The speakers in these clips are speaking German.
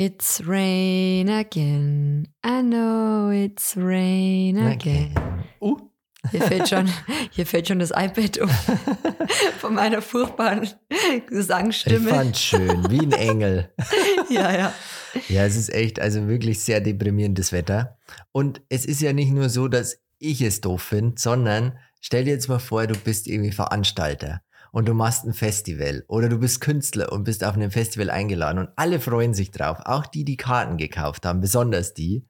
It's rain again. I know it's rain again. Uh. Hier fällt schon, hier fällt schon das iPad um. Von meiner furchtbaren Ich Gesangsstimme. fand's schön, wie ein Engel. Ja, ja. Ja, es ist echt, also wirklich sehr deprimierendes Wetter. Und es ist ja nicht nur so, dass ich es doof finde, sondern stell dir jetzt mal vor, du bist irgendwie Veranstalter und du machst ein Festival oder du bist Künstler und bist auf einem Festival eingeladen und alle freuen sich drauf, auch die, die Karten gekauft haben, besonders die.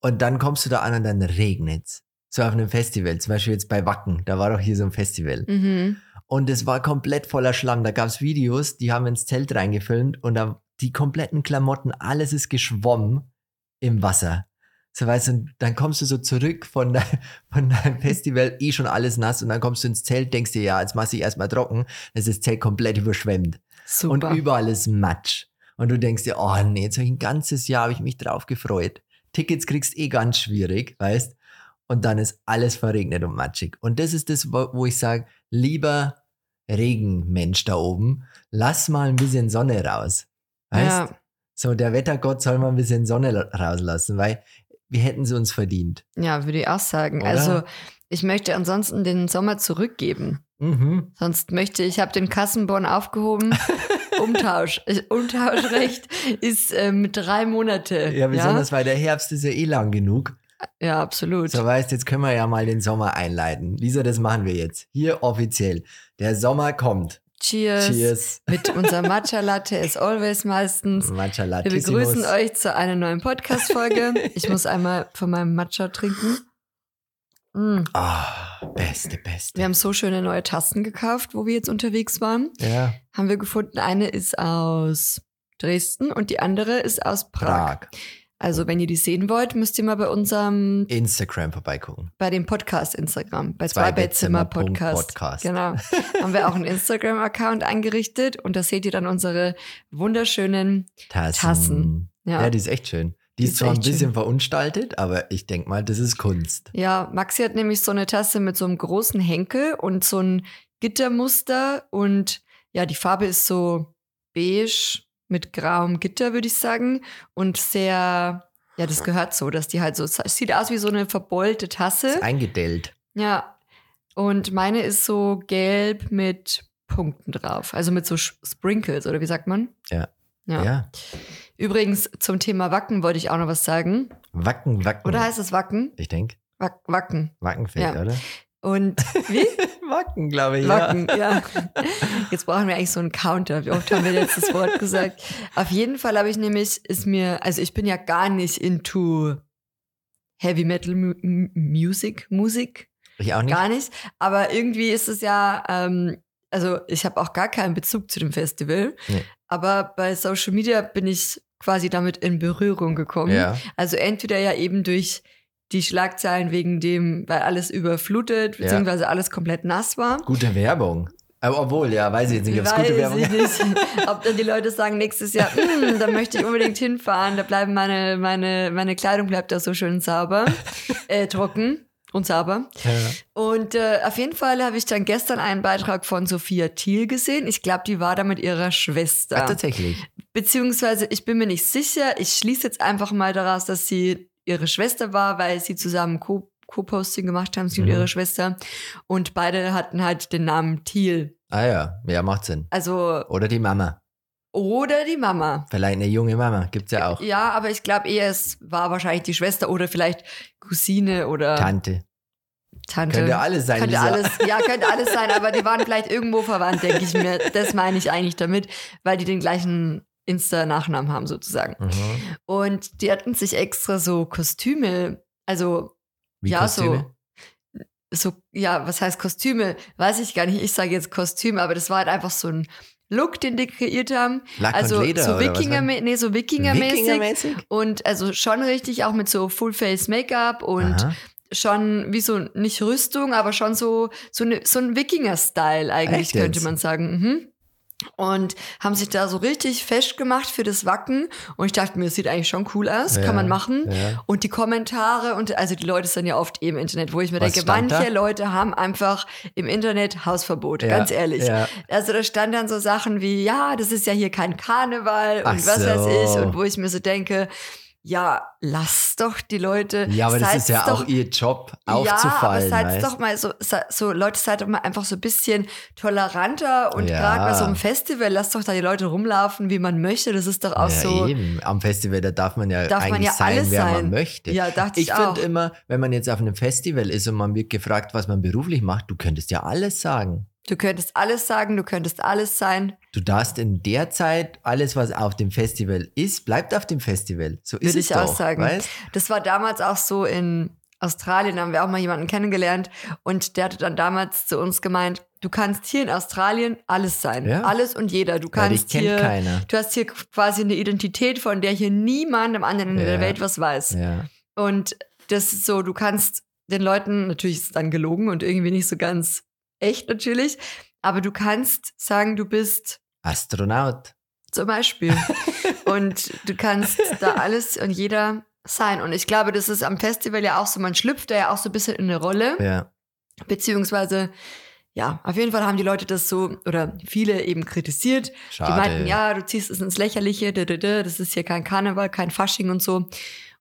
Und dann kommst du da an und dann regnet's. So auf einem Festival, zum Beispiel jetzt bei Wacken, da war doch hier so ein Festival. Mhm. Und es war komplett voller Schlamm. Da gab's Videos, die haben ins Zelt reingefilmt und da die kompletten Klamotten, alles ist geschwommen im Wasser. So weißt du, und dann kommst du so zurück von, dein, von deinem Festival, eh schon alles nass und dann kommst du ins Zelt, denkst dir, ja, jetzt mach ich erstmal trocken. Dann ist das Zelt komplett überschwemmt. Super. Und überall ist Matsch. Und du denkst dir, oh nee, jetzt hab ich ein ganzes Jahr habe ich mich drauf gefreut. Tickets kriegst eh ganz schwierig, weißt? Und dann ist alles verregnet und matschig. Und das ist das, wo ich sage, lieber Regenmensch da oben, lass mal ein bisschen Sonne raus. Weißt? ja. So, der Wettergott soll mal ein bisschen Sonne la- rauslassen, weil wir hätten sie uns verdient. ja, würde ich auch sagen. Oder? Also, ich möchte ansonsten den Sommer zurückgeben. Mhm. Sonst möchte ich, habe den Kassenbon aufgehoben. Umtausch. Ich- Umtauschrecht ist ähm, drei Monate. Ja, besonders weil der Herbst ist ja eh lang genug. Ja, absolut. So weißt, jetzt können wir ja mal den Sommer einleiten. Lisa, das machen wir jetzt. Hier offiziell. Der Sommer kommt. Cheers. Cheers. Mit unserem Matcha Latte as always meistens. Matcha Wir begrüßen euch zu einer neuen Podcast-Folge. Ich muss einmal von meinem Matcha trinken. Mm. Ah, beste, beste. Wir haben so schöne neue Tassen gekauft, wo wir jetzt unterwegs waren. ja, Haben wir gefunden, eine ist aus Dresden und die andere ist aus Prag. Prag. Also, wenn ihr die sehen wollt, müsst ihr mal bei unserem, Instagram vorbeigucken. bei dem Podcast Instagram, bei Zwei zwei Bettzimmer Podcast. Podcast. Genau. haben wir auch einen Instagram-Account eingerichtet und da seht ihr dann unsere wunderschönen Tassen. Tassen. Ja. Ja. die ist echt schön. Die, Die ist zwar ein bisschen schön. verunstaltet, aber ich denke mal, das ist Kunst. Ja, Maxi hat nämlich so eine Tasse mit so einem großen Henkel und so ein Gittermuster und ja, die Farbe ist so beige mit grauem Gitter, würde ich sagen. Und sehr, ja, das gehört so, dass die halt so, sieht aus wie so eine verbeulte Tasse. Ist eingedellt. Ja. Und meine ist so gelb mit Punkten drauf. Also mit so Sprinkles, oder wie sagt man? Ja. Ja. Ja. Übrigens, zum Thema Wacken wollte ich auch noch was sagen. Wacken, Wacken. Oder heißt es Wacken? ich denke, Wack, Wacken. Wackenfeld, Ja. oder? Und wie? Wacken, glaube ich, Wacken, ja. Jetzt brauchen wir eigentlich so einen Counter. Wie oft haben wir jetzt das Wort gesagt? Auf jeden Fall habe ich nämlich, ist mir, also ich bin ja gar nicht into Heavy Metal Mu Music, Musik, ja. Ich auch nicht. gar nicht. Aber irgendwie ist es ja, ähm, also ich habe auch gar keinen Bezug zu dem Festival. Nee. Aber bei Social Media bin ich quasi damit in Berührung gekommen. Ja. Also entweder ja eben durch die Schlagzeilen wegen dem, weil alles überflutet, beziehungsweise alles komplett nass war. Gute Werbung. Aber obwohl, ja, weiß ich jetzt nicht, ob es gute Werbung nicht. Ob dann die Leute sagen, nächstes Jahr, "Mm, da möchte ich unbedingt hinfahren, da bleiben meine, meine, meine Kleidung bleibt da so schön sauber, äh, trocken und sauber. Ja. Und äh, auf jeden Fall habe ich dann gestern einen Beitrag von Sophia Thiel gesehen. Ich glaube, die war da mit ihrer Schwester. Ach, tatsächlich. Beziehungsweise, ich bin mir nicht sicher. Ich schließe jetzt einfach mal daraus, dass sie ihre Schwester war, weil sie zusammen Co- Co-Posting gemacht haben, sie und Mhm. ihre Schwester. Und beide hatten halt den Namen Thiel. Ah ja, ja, macht Sinn. Also, Oder die Mama. oder die Mama. Vielleicht eine junge Mama, gibt's ja auch. Ja, aber ich glaube eher, es war wahrscheinlich die Schwester oder vielleicht Cousine oder Tante. Tante. Könnte alles sein, Könnte Lisa. alles, ja, könnte alles sein, aber die waren vielleicht irgendwo verwandt, denke ich mir. Das meine ich eigentlich damit, weil die den gleichen Insta-Nachnamen haben sozusagen. Mhm. Und die hatten sich extra so Kostüme, also Wie ja, Kostüme? so, so, ja, was heißt Kostüme? Weiß ich gar nicht. Ich sage jetzt Kostüm, aber das war halt einfach so ein Look, den die kreiert haben. Lack also und Leder so oder was Wikinger, war- nee, so Wikingermäßig. Wikingermäßig? Und also schon richtig auch mit so Full-Face-Make-up und Aha. schon wie so, nicht Rüstung, aber schon so, so, ne, so ein Wikinger-Style eigentlich, Echt jetzt? könnte man sagen. Mhm. Und haben sich da so richtig festgemacht für das Wacken. Und ich dachte mir, es sieht eigentlich schon cool aus, Ja, kann man machen. ja. Und die Kommentare und also die Leute sind ja oft eh im Internet, wo ich mir Was denke, manche da? Leute haben einfach im Internet Hausverbot, Ja, ganz ehrlich. Also da stand dann so Sachen wie, ja, das ist ja hier kein Karneval und Ach was weiß so. ich. Und wo ich mir so denke, ja, lass doch die Leute. Ja, aber das ist ja doch auch ihr Job, ja, aber aufzufallen. seid doch mal so, so, Leute, seid doch mal einfach so ein bisschen toleranter und Ja. gerade bei so einem Festival, lasst doch da die Leute rumlaufen, wie man möchte. Das ist doch auch ja, so. eben. Am Festival, da darf man ja Darf man eigentlich ja sein, alles wer sein. man möchte. Ja, dachte ich, ich finde immer, wenn man jetzt auf einem Festival ist und man wird gefragt, was man beruflich macht, du könntest ja alles sagen. Du könntest alles sagen, du könntest alles sein. Du darfst in der Zeit, alles, was auf dem Festival ist, bleibt auf dem Festival. So ist Würde es ich auch doch, sagen. Weißt? Das war damals auch so in Australien, da haben wir auch mal jemanden kennengelernt und der hatte dann damals zu uns gemeint, du kannst hier in Australien alles sein. Ja. Alles und jeder. Du kannst hier, keiner. du hast hier quasi eine Identität, von der hier niemandem anderen in Ja. der Welt was weiß. Ja. Und das ist so, du kannst den Leuten, natürlich ist es dann gelogen und irgendwie nicht so ganz echt natürlich, aber du kannst sagen, du bist Astronaut. zum Beispiel. und du kannst da alles und jeder sein. Und ich glaube, das ist am Festival ja auch so, man schlüpft da ja auch so ein bisschen in eine Rolle, Ja. beziehungsweise, ja, auf jeden Fall haben die Leute das so, oder viele eben kritisiert. Schade. Die meinten, ja, du ziehst es ins Lächerliche, das ist hier kein Karneval, kein Fasching und so.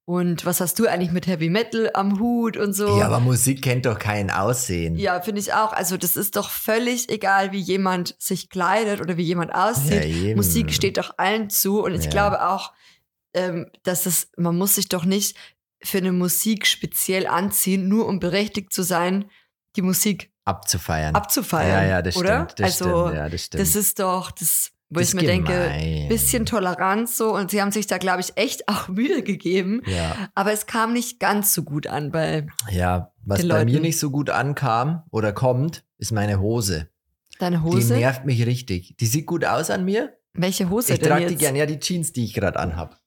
Und was hast du eigentlich mit Heavy Metal am Hut und so? Ja, aber Musik kennt doch kein Aussehen. Ja, finde ich auch. Also das ist doch völlig egal, wie jemand sich kleidet oder wie jemand aussieht. Ja. Musik steht doch allen zu und ich Ja. glaube auch, ähm, dass es, man muss sich doch nicht für eine Musik speziell anziehen, nur um berechtigt zu sein, die Musik Abzufeiern. abzufeiern. Ja, ja, das oder? stimmt. Das also stimmt. Ja, das stimmt. das ist doch das, wo Das ich mir denke, gemein. bisschen Toleranz so und sie haben sich da, glaube ich, echt auch Mühe gegeben. ja. Aber es kam nicht ganz so gut an bei ja, was bei mir Leuten. nicht so gut ankam oder kommt, ist meine Hose. deiner Hose. Die nervt mich richtig. Die sieht gut aus an mir. Welche Hose Ich denn trage jetzt? die gern. Ja, die Jeans, die ich gerade anhab.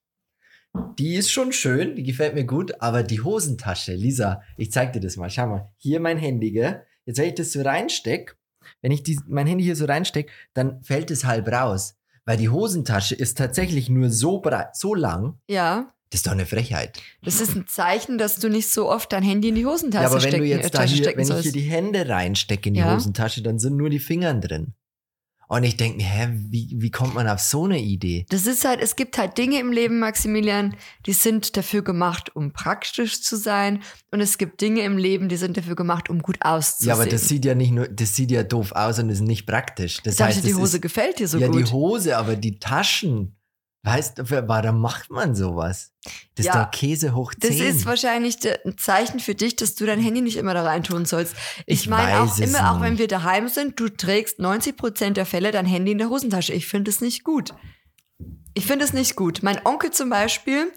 Die ist schon schön, die gefällt mir gut, aber die Hosentasche, Lisa, ich zeig dir das mal. Schau mal, hier mein Handy, gell? Jetzt, wenn ich das so reinsteck, wenn ich die, mein Handy hier so reinsteck, dann fällt es halb raus. Weil die Hosentasche ist tatsächlich nur so breit, so lang. Ja, Das ist doch eine Frechheit. das ist ein Zeichen, dass du nicht so oft dein Handy in die Hosentasche ja, aber wenn stecken, du äh, jetzt da Tasche hier, wenn ich hier die Hände reinstecke in die Ja. Hosentasche, dann sind nur die Fingern drin. Und ich denke mir, hä, wie, wie kommt man auf so eine Idee? Das ist halt, es gibt halt Dinge im Leben, Maximilian, die sind dafür gemacht, um praktisch zu sein. Und es gibt Dinge im Leben, die sind dafür gemacht, um gut auszusehen. Ja, aber das sieht ja nicht nur, das sieht ja doof aus und ist nicht praktisch. Das ich dachte, heißt, die das Hose ist, gefällt dir so ja gut. die Hose, aber die Taschen. Weißt du, warum macht man sowas? Das Ja, ist doch Käse hoch 10. Das ist wahrscheinlich ein Zeichen für dich, dass du dein Handy nicht immer da rein tun sollst. Ich, Ich meine auch immer, auch wenn nicht. wir daheim sind, du trägst 90 Prozent der Fälle dein Handy in der Hosentasche. Ich finde es nicht gut. Ich finde es nicht gut. Mein Onkel zum Beispiel,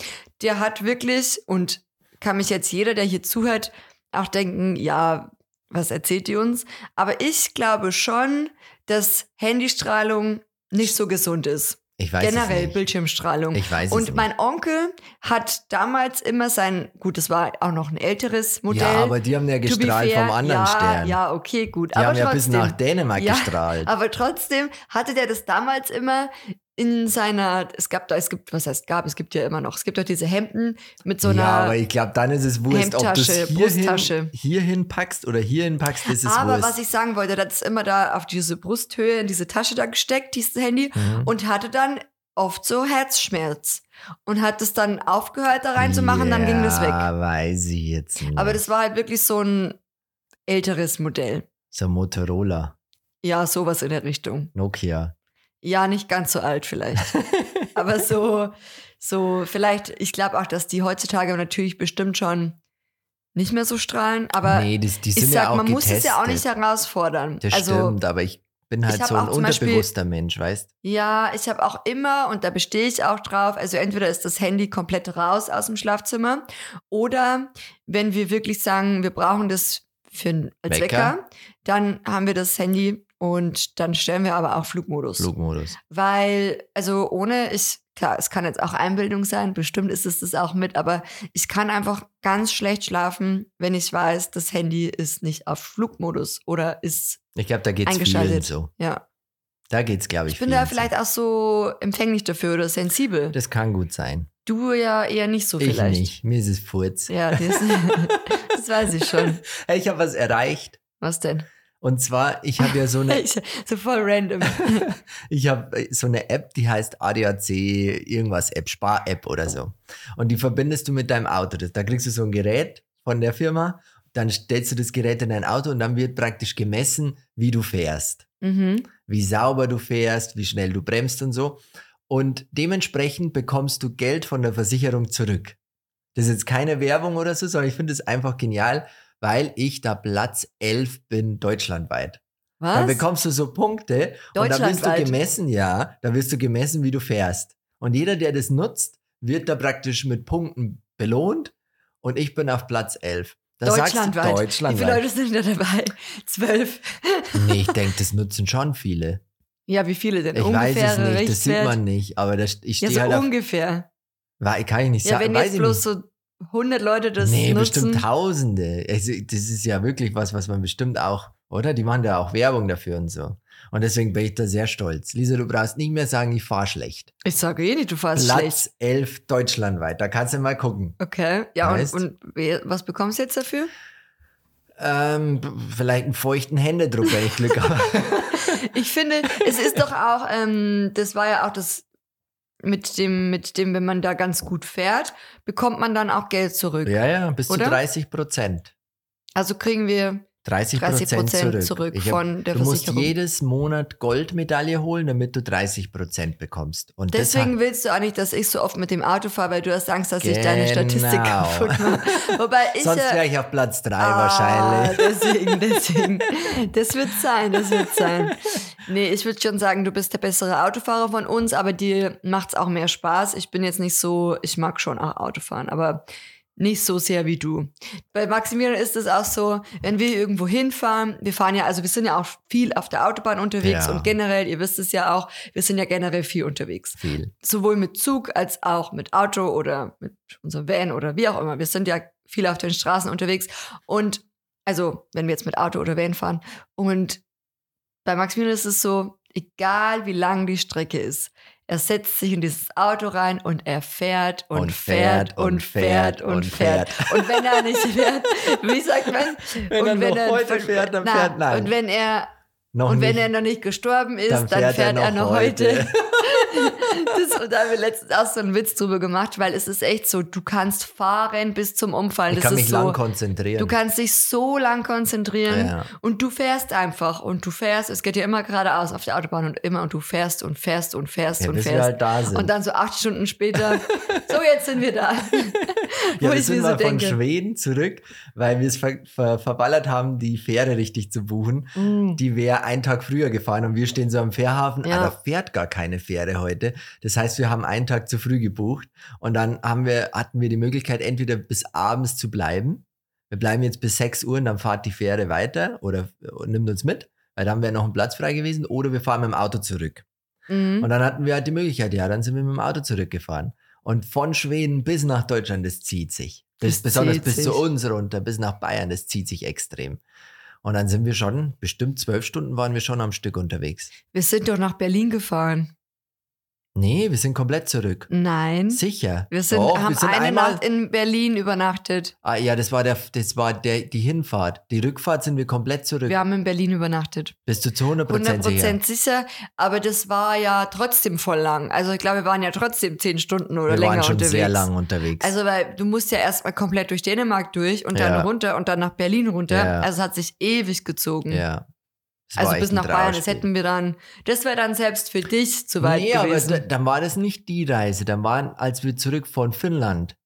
der hat wirklich, und kann mich jetzt jeder, der hier zuhört, auch denken, ja, was erzählt die uns? Aber ich glaube schon, dass Handystrahlung nicht so gesund ist. Ich weiß Generell es. Bildschirmstrahlung. Ich weiß es Und nicht. mein Onkel hat damals immer sein, gut, das war auch noch ein älteres Modell. ja, aber die haben ja gestrahlt fair, vom anderen ja, Stern. Ja, okay, gut. die aber haben ja trotzdem, bis nach Dänemark Ja, gestrahlt. aber trotzdem hatte der das damals immer in seiner, es gab da, es gibt, was heißt gab, es gibt ja immer noch, es gibt doch diese Hemden mit so einer, ja, aber ich glaube, dann ist es wurscht, ob du es hierhin, Brusttasche. hierhin packst oder hierhin packst, ist aber wurscht. was ich sagen wollte, das ist immer da auf diese Brusthöhe in diese Tasche da gesteckt, dieses Handy, Mhm. und hatte dann oft so Herzschmerz und hat es dann aufgehört da reinzumachen, dann ging das weg. Ja, weiß ich jetzt nicht. Aber das war halt wirklich so ein älteres Modell. so Motorola, Ja, sowas in der Richtung. Nokia. Ja, nicht ganz so alt vielleicht. Aber so, so, vielleicht, ich glaube auch, dass die heutzutage natürlich bestimmt schon nicht mehr so strahlen, aber nee, das, die ich sind sag, ja auch man muss es ja auch nicht getestet. herausfordern. Das also, stimmt, aber ich bin halt ich so ein zum Beispiel- unterbewusster Mensch, weißt ja, ich habe auch immer, und da bestehe ich auch drauf, also entweder ist das Handy komplett raus aus dem Schlafzimmer oder wenn wir wirklich sagen, wir brauchen das für als Wecker, Wecker. dann haben wir das Handy und dann stellen wir aber auch Flugmodus. Flugmodus. Weil, also ohne, ich, klar, es kann jetzt auch Einbildung sein, bestimmt ist es das auch mit, aber ich kann einfach ganz schlecht schlafen, wenn ich weiß, das Handy ist nicht auf Flugmodus oder ist, Ich glaube, da geht's vielen Eingeschaltet. so. ja. Da geht's, glaube ich. Ich bin vielen da vielleicht auch so empfänglich dafür oder sensibel. Das kann gut sein. Du ja eher nicht so Ich vielleicht. nicht. Mir ist es Furz. Ja, das, das weiß ich schon. Hey, ich habe was erreicht. Was denn? Und zwar, ich habe ja so eine, so voll random. ich habe so eine App, die heißt ADAC irgendwas App, Spar-App oder so. Und die verbindest du mit deinem Auto. Da kriegst du so ein Gerät von der Firma, dann stellst du das Gerät in dein Auto und dann wird praktisch gemessen, wie du fährst. Mhm. Wie sauber du fährst, wie schnell du bremst und so. Und dementsprechend bekommst du Geld von der Versicherung zurück. Das ist jetzt keine Werbung oder so, sondern ich finde es einfach genial, weil ich da Platz 11 bin deutschlandweit. Dann Was? bekommst du so Punkte und dann wirst du Deutschlandweit? gemessen, ja, da wirst du gemessen, wie du fährst. Und jeder, der das nutzt, wird da praktisch mit Punkten belohnt und ich bin auf Platz 11. Da sagst du Deutschlandweit. Wie viele Deutschlandweit. Leute sind da dabei? Zwölf. Nee, ich denke, das nutzen schon viele. Ja, wie viele denn? Ich weiß es nicht, das sieht man nicht, aber das, ich Ja, stehe so halt auf, ungefähr. Wa- kann ich nicht Ja, sagen, wenn weiß jetzt bloß nicht. so 100 Leute das nee, nutzen. bestimmt Tausende. Also, das ist ja wirklich was, was man bestimmt auch, oder? Die machen ja auch Werbung dafür und so. Und deswegen bin ich da sehr stolz. Lisa, du brauchst nicht mehr sagen, ich fahre schlecht. Ich sage eh nicht, du fährst Platz schlecht. 11 deutschlandweit. Da kannst du mal gucken. Okay, ja, Weißt? und, und was bekommst du jetzt dafür? Ähm, vielleicht einen feuchten Händedruck, wenn ich Glück habe. Ich finde, es ist doch auch, ähm, das war ja auch das mit dem, mit dem, wenn man da ganz gut fährt, bekommt man dann auch Geld zurück. ja, ja, bis Oder? zu 30 Prozent. Also kriegen wir 30 30 Prozent zurück. Zurück hab- von der du musst Versicherung. jedes Monat Goldmedaille holen, damit du 30 Prozent bekommst. Und Deswegen hat- willst du auch nicht, dass ich so oft mit dem Auto fahre, weil du hast Angst, dass ich deine Genau. Statistik kaputt mache. Wobei ich Sonst wäre ich auf Platz 3 Ah, wahrscheinlich. Deswegen, deswegen. Das wird sein, das wird sein. Nee, ich würde schon sagen, du bist der bessere Autofahrer von uns, aber dir macht's auch mehr Spaß. Ich bin jetzt nicht so, ich mag schon auch Autofahren, aber nicht so sehr wie du. Bei Maximilian ist es auch so, wenn wir irgendwo hinfahren, wir fahren ja, also wir sind ja auch viel auf der Autobahn unterwegs Ja. und generell, ihr wisst es ja auch, wir sind ja generell viel unterwegs Viel. sowohl mit Zug als auch mit Auto oder mit unserem Van oder wie auch immer. Wir sind ja viel auf den Straßen unterwegs und also wenn wir jetzt mit Auto oder Van fahren und bei Maximilian ist es so, egal wie lang die Strecke ist, er setzt sich in dieses Auto rein und er fährt und, Und fährt fährt und und fährt fährt und fährt. Und wenn er nicht fährt, wie sagt man? Wenn und er noch heute fährt, dann fährt- nein. Und wenn er Noch und wenn nicht. er noch nicht gestorben ist, Dann dann, fährt fährt, er er noch noch heute. heute. das, da haben wir letztens auch so einen Witz drüber gemacht, weil es ist echt so, du kannst fahren bis zum Umfallen. ich das kann mich so, lang konzentrieren. Du kannst dich so lang konzentrieren Ja. und du fährst einfach und du fährst, es geht ja immer geradeaus auf der Autobahn und immer und du fährst und fährst und fährst ja, und bis wir fährst. halt da sind. und dann so acht Stunden später, so jetzt sind wir da. Wo ja, wir sind mal so von denke, Schweden zurück, weil wir es ver ver verballert haben, die Fähre richtig zu buchen. mm, Die wäre einen Tag früher gefahren und wir stehen so am Fährhafen, Ja. aber da fährt gar keine Fähre heute. Das heißt, wir haben einen Tag zu früh gebucht und dann haben wir, hatten wir die Möglichkeit, entweder bis abends zu bleiben. Wir bleiben jetzt bis 6 Uhr und dann fahrt die Fähre weiter oder äh, nimmt uns mit, weil dann wäre noch ein Platz frei gewesen, oder wir fahren mit dem Auto zurück. mm. Und dann hatten wir halt die Möglichkeit, ja, dann sind wir mit dem Auto zurückgefahren. Und von Schweden bis nach Deutschland, das zieht sich. Das, Das besonders bis sich. zu uns runter, bis nach Bayern, das zieht sich extrem. Und dann sind wir schon, bestimmt zwölf Stunden waren wir schon am Stück unterwegs. Wir sind doch nach Berlin gefahren. Nee, wir sind komplett zurück. Nein. Sicher. Wir sind, Doch, haben wir sind eine einmal, Nacht in Berlin übernachtet. ah, ja, das war der, das war der, die Hinfahrt. Die Rückfahrt sind wir komplett zurück. Wir haben in Berlin übernachtet. Bist du zu 100 100% sicher? sicher, aber das war ja trotzdem voll lang. Also ich glaube, wir waren ja trotzdem zehn Stunden oder Wir länger waren schon unterwegs. sehr lang unterwegs. Also weil du musst ja erstmal komplett durch Dänemark durch und dann Ja. runter und dann nach Berlin runter. Ja. Also es hat sich ewig gezogen. ja. Das Also bis nach Bayern, das hätten wir dann, das wäre dann selbst für dich zu weit nee, aber gewesen. da, dann war das nicht die Reise. Dann waren, als wir zurück von Finnland,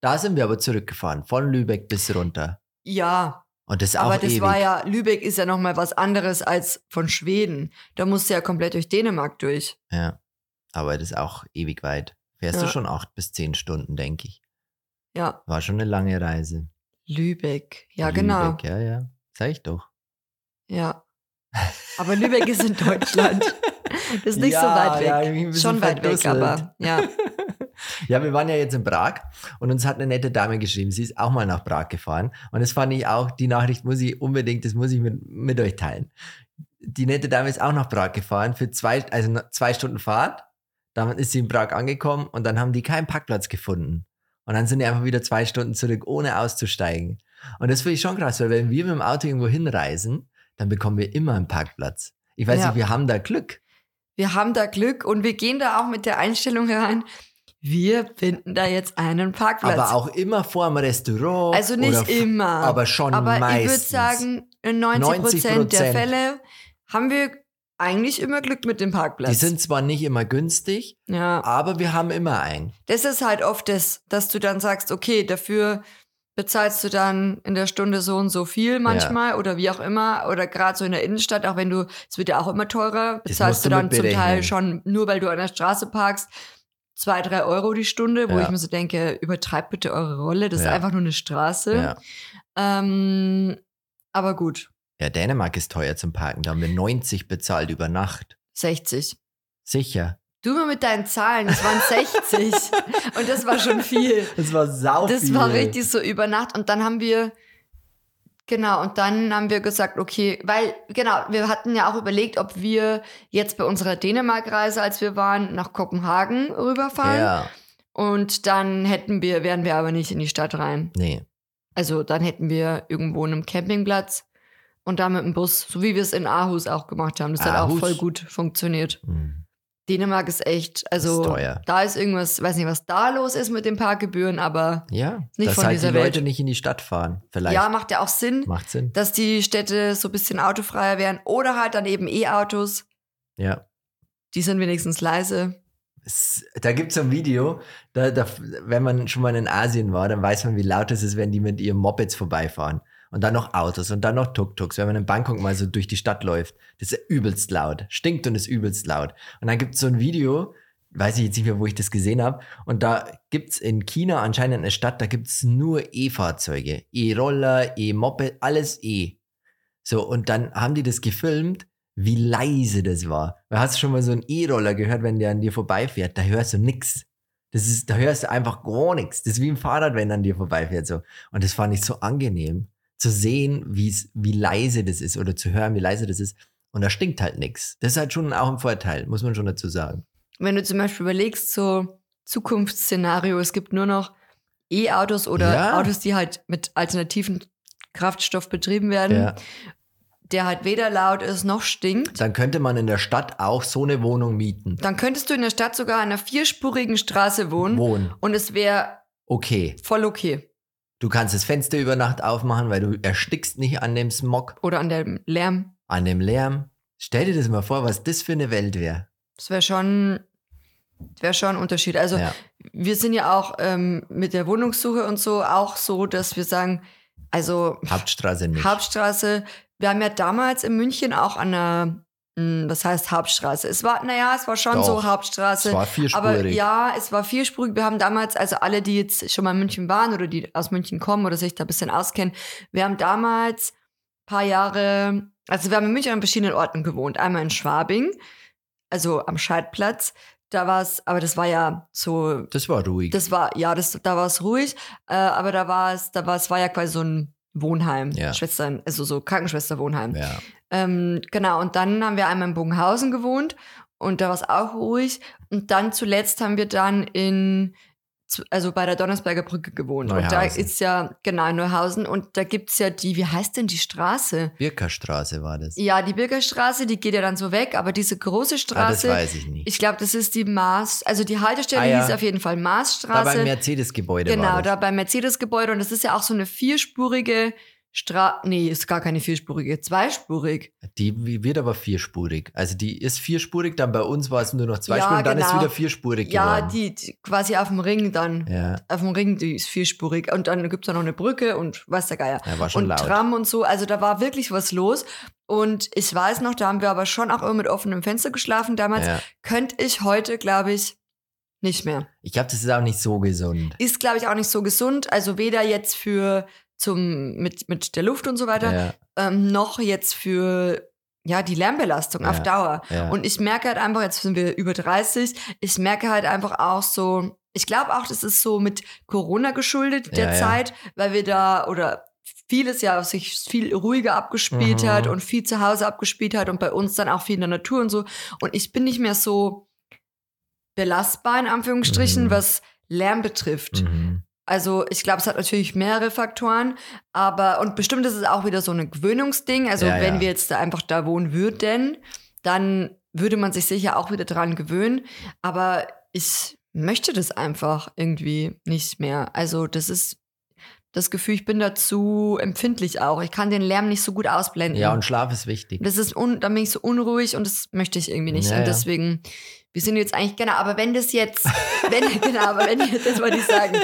da sind wir aber zurückgefahren, von Lübeck bis runter. ja, Und das ist auch aber das ewig. war ja, Lübeck ist ja nochmal was anderes als von Schweden. Da musst du ja komplett durch Dänemark durch. ja. Aber das ist auch ewig weit. Fährst du Ja. schon acht bis zehn Stunden, denke ich. Ja, War schon eine lange Reise. Lübeck. Ja, Lübeck, genau. Ja, ja. Sag ich doch. Ja. Aber Lübeck ist in Deutschland. Das ist nicht so Ja, weit weg. ja, Schon weit weg, aber ja. Ja, wir waren ja jetzt in Prag und uns hat eine nette Dame geschrieben. Sie ist auch mal nach Prag gefahren. Und das fand ich auch, die Nachricht muss ich unbedingt, das muss ich mit, mit euch teilen. Die nette Dame ist auch nach Prag gefahren für zwei, also zwei Stunden Fahrt. Dann ist sie in Prag angekommen und dann haben die keinen Parkplatz gefunden. Und dann sind die einfach wieder zwei Stunden zurück, ohne auszusteigen. Und das finde ich schon krass, weil wenn wir mit dem Auto irgendwo hinreisen, dann bekommen wir immer einen Parkplatz. Ich weiß Ja. nicht, wir haben da Glück. Wir haben da Glück und wir gehen da auch mit der Einstellung herein, wir finden da jetzt einen Parkplatz. Aber auch immer vor dem Restaurant. also nicht immer. Aber schon Aber meistens. ich würde sagen, in 90 Prozent der 90%. Fälle haben wir eigentlich immer Glück mit dem Parkplatz. Die sind zwar nicht immer günstig, ja. aber wir haben immer einen. Das ist halt oft das, dass du dann sagst, okay, dafür bezahlst du dann in der Stunde so und so viel manchmal oder wie auch immer oder gerade so in der Innenstadt, auch wenn du, es wird ja auch immer teurer, bezahlst du du dann zum Teil schon, nur weil du an der Straße parkst, zwei, drei Euro die Stunde, wo Ja. ich mir so denke, übertreibt bitte eure Rolle, das Ja. ist einfach nur eine Straße. Ja. Ähm, aber gut, ja, Dänemark ist teuer zum Parken. Da haben wir 90 bezahlt über Nacht. 60. Sicher. Du mal mit deinen Zahlen, es waren 60 und das war schon viel. Das war sau Das viel. war richtig so über Nacht. Und dann haben wir, genau, und dann haben wir gesagt, okay, weil, genau, wir hatten ja auch überlegt, ob wir jetzt bei unserer Dänemark-Reise, als wir waren, nach Kopenhagen rüberfahren. Ja, Und dann hätten wir, wären wir aber nicht in die Stadt rein. nee. Also dann hätten wir irgendwo einen Campingplatz und dann mit dem Bus, so wie wir es in Aarhus auch gemacht haben. Das hat auch Aarhus? voll gut funktioniert. Hm. Dänemark ist echt, also Ist teuer. da ist irgendwas, weiß nicht, was da los ist mit den Parkgebühren, aber Ja, Nicht dass von halt die dieser Leute Welt. nicht in die Stadt fahren. Vielleicht ja, macht ja auch Sinn. macht Sinn. dass die Städte so ein bisschen autofreier werden oder halt dann eben E-Autos. Ja. Die sind wenigstens leise. Es, da gibt es so ein Video, da, da, wenn man schon mal in Asien war, dann weiß man, wie laut es ist, wenn die mit ihren Mopeds vorbeifahren. Und dann noch Autos und dann noch Tuk-Tuks, wenn man in Bangkok mal so durch die Stadt läuft. Das ist übelst laut. Stinkt und ist übelst laut. Und dann gibt es so ein Video, weiß ich jetzt nicht mehr, wo ich das gesehen habe. Und da gibt es in China anscheinend eine Stadt, da gibt es nur E-Fahrzeuge. E-Roller, E-Moped, alles E. So, und dann haben die das gefilmt, wie leise das war. Du hast schon mal so einen E-Roller gehört, wenn der an dir vorbeifährt, da hörst du nix. Das ist, da hörst du einfach gar nichts. Das ist wie ein Fahrrad, wenn an dir vorbeifährt. So. Und das fand ich so angenehm, zu sehen, wie's, wie leise das ist oder zu hören, wie leise das ist. Und da stinkt halt nichts. Das ist halt schon auch ein Vorteil, muss man schon dazu sagen. Wenn du zum Beispiel überlegst, so Zukunftsszenario, es gibt nur noch E-Autos oder Ja. Autos, die halt mit alternativen Kraftstoff betrieben werden, Ja. der halt weder laut ist noch stinkt. Dann könnte man in der Stadt auch so eine Wohnung mieten. Dann könntest du in der Stadt sogar an einer vierspurigen Straße wohnen Wohnen. und es wäre Okay. voll okay. Du kannst das Fenster über Nacht aufmachen, weil du erstickst nicht an dem Smog, Oder an dem Lärm. an dem Lärm. Stell dir das mal vor, was das für eine Welt wäre. Das wäre schon, wäre schon ein Unterschied. Also Ja. wir sind ja auch ähm, mit der Wohnungssuche und so auch so, dass wir sagen, also Hauptstraße nicht. Hauptstraße, wir haben ja damals in München auch an der, mh, was heißt Hauptstraße? Es war, naja, es war schon Doch, so Hauptstraße. es war vierspurig. Aber ja, es war vierspurig. Wir haben damals, also alle, die jetzt schon mal in München waren oder die aus München kommen oder sich da ein bisschen auskennen, wir haben damals ein paar Jahre, also wir haben in München an verschiedenen Orten gewohnt. Einmal in Schwabing, also am Scheidplatz. Da war es, aber das war ja so Das war ruhig. das war, ja, das, da war es ruhig, äh, aber da war es, da war es war ja quasi so ein Wohnheim, Ja. Schwestern, also so Krankenschwesterwohnheim. ja. Ähm, genau, und dann haben wir einmal in Bogenhausen gewohnt und da war es auch ruhig. Und dann zuletzt haben wir dann in, also bei der Donnersberger Brücke gewohnt. Und da Neuhausen. ist ja, genau, in Neuhausen. Und da gibt's ja die, wie heißt denn die Straße? Birkerstraße war das. Ja, die Bürgerstraße, die geht ja dann so weg, aber diese große ah, das Straße, weiß ich nicht. ich glaube, das ist die Maß, also die Haltestelle Ah, ja. hieß auf jeden Fall da Maßstraße. beim Mercedes-Gebäude Genau, war da das. beim Mercedes-Gebäude. Und das ist ja auch so eine vierspurige Straße. Nee, ist gar keine vierspurige, zweispurig. Die wird aber vierspurig. Also die ist vierspurig, dann bei uns war es nur noch zweispurig, Ja, und dann ist genau. wieder vierspurig Ja, geworden. die, die quasi auf dem Ring dann. Ja, Auf dem Ring, die ist vierspurig. Und dann gibt's da noch eine Brücke und weiß der Geier. ja, war schon und laut. Tram und so. Also da war wirklich was los. Und ich weiß noch, da haben wir aber schon auch immer mit offenem Fenster geschlafen damals. Ja. Könnte ich heute, glaube ich, nicht mehr. Ich glaube, das ist auch nicht so gesund. Ist, glaube ich, auch nicht so gesund. Also weder jetzt für zum, mit, mit der Luft und so weiter, Ja. ähm, noch jetzt für ja, die Lärmbelastung auf Ja, Dauer. ja. Und ich merke halt einfach, jetzt sind wir über 30, ich merke halt einfach auch so, ich glaube auch, das ist so mit Corona geschuldet, der. Zeit, weil wir da oder vieles ja sich viel ruhiger abgespielt Mhm. hat und viel zu Hause abgespielt hat und bei uns dann auch viel in der Natur und so. Und ich bin nicht mehr so belastbar, in Anführungsstrichen, Mhm. was Lärm betrifft. Mhm. Also ich glaube, es hat natürlich mehrere Faktoren, aber und bestimmt ist es auch wieder so ein Gewöhnungsding. Also Ja, wenn ja. wir jetzt da einfach da wohnen würden, dann würde man sich sicher auch wieder dran gewöhnen. Aber ich möchte das einfach irgendwie nicht mehr. Also das ist das Gefühl, ich bin dazu empfindlich auch. Ich kann den Lärm nicht so gut ausblenden. Ja, und Schlaf ist wichtig. Das ist un dann bin ich so unruhig und das möchte ich irgendwie nicht. Ja, und deswegen, wir sind jetzt eigentlich, genau, aber wenn das jetzt, wenn, genau, aber wenn, das wollte ich sagen,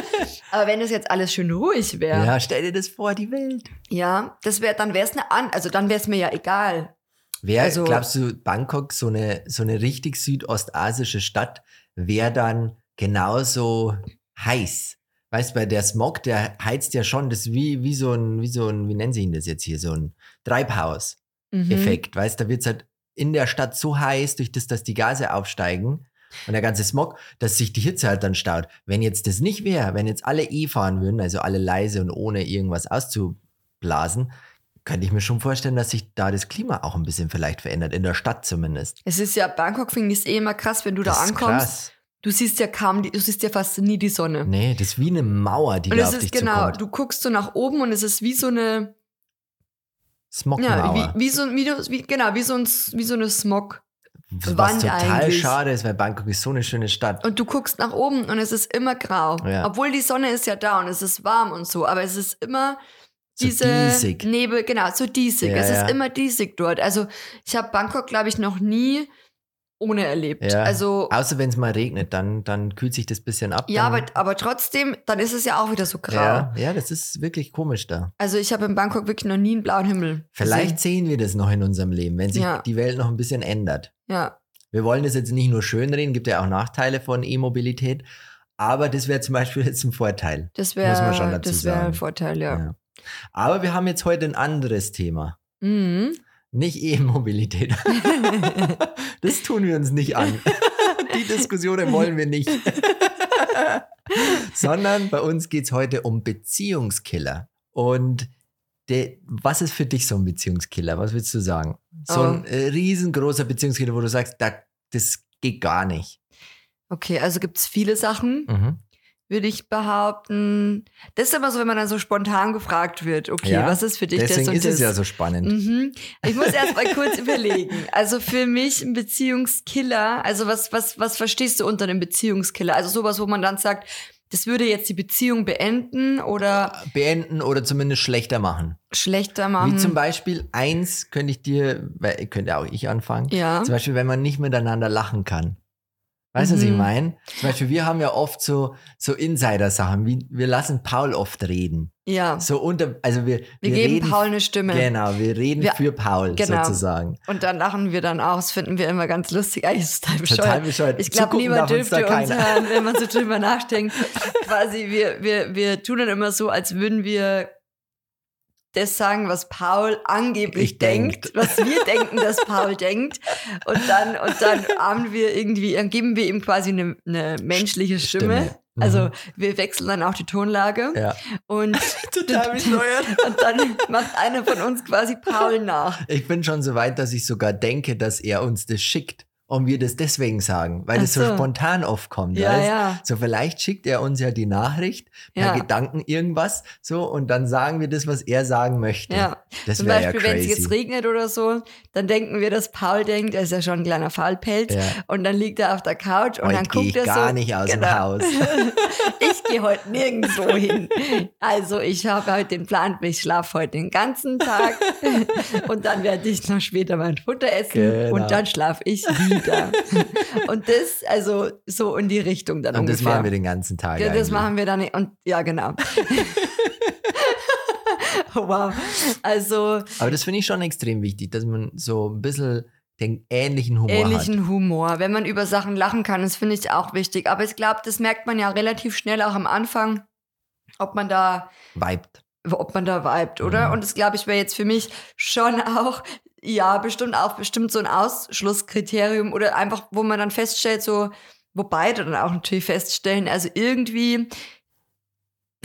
aber wenn das jetzt alles schön ruhig wäre, Ja, stell dir das vor, die Welt. ja, das wäre, dann wäre es eine an, also dann wäre es mir ja egal. Wer, Also- glaubst du, Bangkok, so eine, so eine richtig südostasische Stadt, wäre dann genauso heiß? Weißt du, weil der Smog, der heizt ja schon, das ist wie, wie so ein, wie so ein, wie nennen sie ihn das jetzt hier, so ein Treibhaus-Effekt. Mhm. Weißt du, da wird es halt in der Stadt so heiß, durch das, dass die Gase aufsteigen und der ganze Smog, dass sich die Hitze halt dann staut. Wenn jetzt das nicht wäre, wenn jetzt alle E fahren würden, also alle leise und ohne irgendwas auszublasen, könnte ich mir schon vorstellen, dass sich da das Klima auch ein bisschen vielleicht verändert, in der Stadt zumindest. Es ist ja, Bangkok finde ich es eh immer krass, wenn du da Das ist ankommst. krass. Du siehst ja kaum, die, du siehst ja fast nie die Sonne. Nee, das ist wie eine Mauer, die und da es auf ist dich genau, zukommt. du guckst so nach oben und es ist wie so eine, ja, Smogmauer. wie, wie so, wie, wie, genau, wie so, ein, wie so eine Smog. was Wand total eigentlich. schade ist, weil Bangkok ist so eine schöne Stadt. Und du guckst nach oben und es ist immer grau. Ja. Obwohl die Sonne ist ja da und es ist warm und so, aber es ist immer So diese diesig. Nebel, genau, so diesig. Ja, es ja. ist immer diesig dort. Also ich habe Bangkok, glaube ich, noch nie ohne erlebt. Ja. Also Außer wenn es mal regnet, dann, dann kühlt sich das bisschen ab. ja, aber, aber trotzdem, dann ist es ja auch wieder so grau. ja, ja, das ist wirklich komisch da. Also ich habe in Bangkok wirklich noch nie einen blauen Himmel. Vielleicht gesehen. sehen wir das noch in unserem Leben, wenn sich Ja. die Welt noch ein bisschen ändert. Ja. Wir wollen das jetzt nicht nur schönreden, gibt ja auch Nachteile von E-Mobilität, aber das wäre zum Beispiel jetzt ein Vorteil. Das wäre das wäre ein. Vorteil, ja. Ja. Aber wir haben jetzt heute ein anderes Thema. Mhm. Nicht E-Mobilität. das tun wir uns nicht an. Die Diskussionen wollen wir nicht. Sondern bei uns geht es heute um Beziehungskiller. Und de, was ist für dich so ein Beziehungskiller? Was würdest du sagen? So ein Oh. äh, riesengroßer Beziehungskiller, wo du sagst, da, das geht gar nicht. Okay, also gibt es viele Sachen. Mhm. Würde ich behaupten. Das ist immer so, wenn man dann so spontan gefragt wird, okay, Ja, was ist für dich das Deswegen und ist das? es ja so spannend. Mhm. Ich muss erst mal kurz überlegen. Also für mich ein Beziehungskiller, also was, was, was verstehst du unter einem Beziehungskiller? Also sowas, wo man dann sagt, das würde jetzt die Beziehung beenden oder Beenden oder zumindest schlechter machen. schlechter machen. Wie zum Beispiel eins könnte ich dir, könnte auch ich anfangen. ja. Zum Beispiel, wenn man nicht miteinander lachen kann. Weißt du, was ich Mhm. meine? Zum Beispiel, wir haben ja oft so, so Insider-Sachen, wie wir lassen Paul oft reden. Ja. So unter, also wir, Wir, geben reden, Paul eine Stimme. Genau, wir reden Wir- für Paul genau. sozusagen. Und dann lachen wir dann auch. Das finden wir immer ganz lustig. Eigentlich ist total bescheuert. Total bescheuert. Ich glaube, niemand uns dürfte uns, keiner. hören, wenn man so drüber nachdenkt. Quasi, wir, wir, wir tun dann immer so, als würden wir das sagen, was Paul angeblich Ich denkt, denkt. was wir denken, dass Paul denkt. Und dann, und dann haben wir irgendwie, dann geben wir ihm quasi eine, eine menschliche Stimme. Stimme. Mhm. Also wir wechseln dann auch die Tonlage. Ja. Und, Total bescheuert. und dann macht einer von uns quasi Paul nach. Ich bin schon so weit, dass ich sogar denke, dass er uns das schickt und wir das deswegen sagen, weil Ach das so so. spontan oft kommt. Ja, weißt? ja. So vielleicht schickt er uns ja die Nachricht per Ja. Gedanken irgendwas so und dann sagen wir das, was er sagen möchte. Ja. Das Zum wäre ja Beispiel, wenn es jetzt regnet oder so, dann denken wir, dass Paul denkt, er ist ja schon ein kleiner Faulpelz. Ja. Und dann liegt er auf der Couch und Heute dann guckt ich er gar so. nicht aus dem Genau. Haus. ich gehe heute nirgendwo hin. Also ich habe heute den Plan, ich schlafe heute den ganzen Tag und dann werde ich noch später mein Futter essen Genau. und dann schlafe ich wieder. und das, also so in die Richtung dann Und das ungefähr. machen wir den ganzen Tag. ja, das eigentlich. machen wir dann und ja, genau. wow. Also Aber das finde ich schon extrem wichtig, dass man so ein bisschen den ähnlichen Humor ähnlichen Humor. Wenn man über Sachen lachen kann, das finde ich auch wichtig. Aber ich glaube, das merkt man ja relativ schnell auch am Anfang, ob man da, hat. Vibet. ob man da vibet, oder? Mhm. Und das glaube ich wäre jetzt für mich schon auch Ja, bestimmt auch bestimmt so ein Ausschlusskriterium oder einfach, wo man dann feststellt, so, wo beide dann auch natürlich feststellen, also irgendwie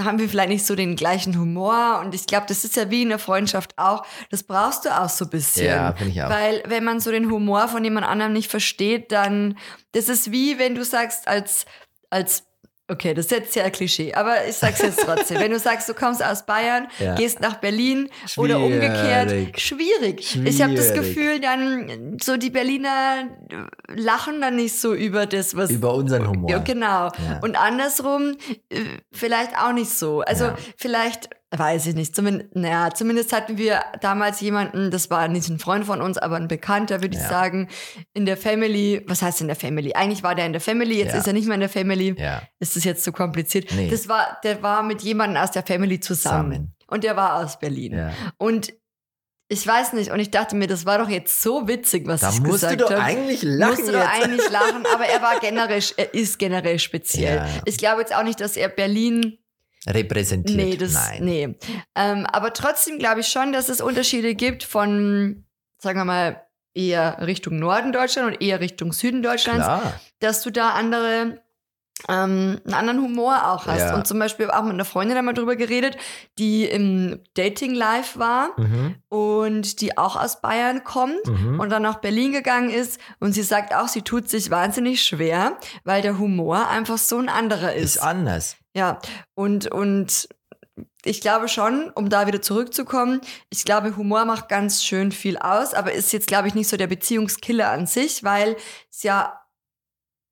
haben wir vielleicht nicht so den gleichen Humor und ich glaube, das ist ja wie in der Freundschaft auch, das brauchst du auch so ein bisschen. Ja, finde ich auch. Weil wenn man so den Humor von jemand anderem nicht versteht, dann, das ist wie wenn du sagst, als, als Okay, das ist jetzt sehr Klischee, aber ich sag's jetzt trotzdem. Wenn du sagst, du kommst aus Bayern, Ja. gehst nach Berlin oder Schwierig. umgekehrt, schwierig. Ich habe das Schwierig. Gefühl, dann so die Berliner lachen dann nicht so über das, was Über unseren Humor. ja, genau. Ja. Und andersrum äh, vielleicht auch nicht so. Also Ja. vielleicht, weiß ich nicht, zumindest, naja, zumindest hatten wir damals jemanden, das war nicht ein Freund von uns, aber ein Bekannter, würde ich Ja. sagen, in der Family, was heißt in der Family? Eigentlich war der in der Family, jetzt Ja. ist er nicht mehr in der Family. Ja. Ist das jetzt zu kompliziert? Nee. Das war, der war mit jemandem aus der Family zusammen. Zusammen. Und der war aus Berlin. ja. Und ich weiß nicht, und ich dachte mir, das war doch jetzt so witzig, was Da ich musst du gesagt doch habe eigentlich lachen musste doch jetzt. eigentlich lachen, aber er war generell, er ist generell speziell. Ich glaube jetzt auch nicht, dass er Berlin, Repräsentiert. nee, das, Nein. nee. Ähm, aber trotzdem glaube ich schon, dass es Unterschiede gibt von, sagen wir mal, eher Richtung Norden Deutschland und eher Richtung Süden Deutschlands, Klar. dass du da andere, ähm, einen anderen Humor auch hast. Ja. Und zum Beispiel auch mit einer Freundin einmal drüber geredet, die im Dating Live war Mhm. und die auch aus Bayern kommt Mhm. und dann nach Berlin gegangen ist und sie sagt auch, sie tut sich wahnsinnig schwer, weil der Humor einfach so ein anderer ist. ist anders. Ja, und und ich glaube schon, um da wieder zurückzukommen, ich glaube, Humor macht ganz schön viel aus, aber ist jetzt, glaube ich, nicht so der Beziehungskiller an sich, weil es ja,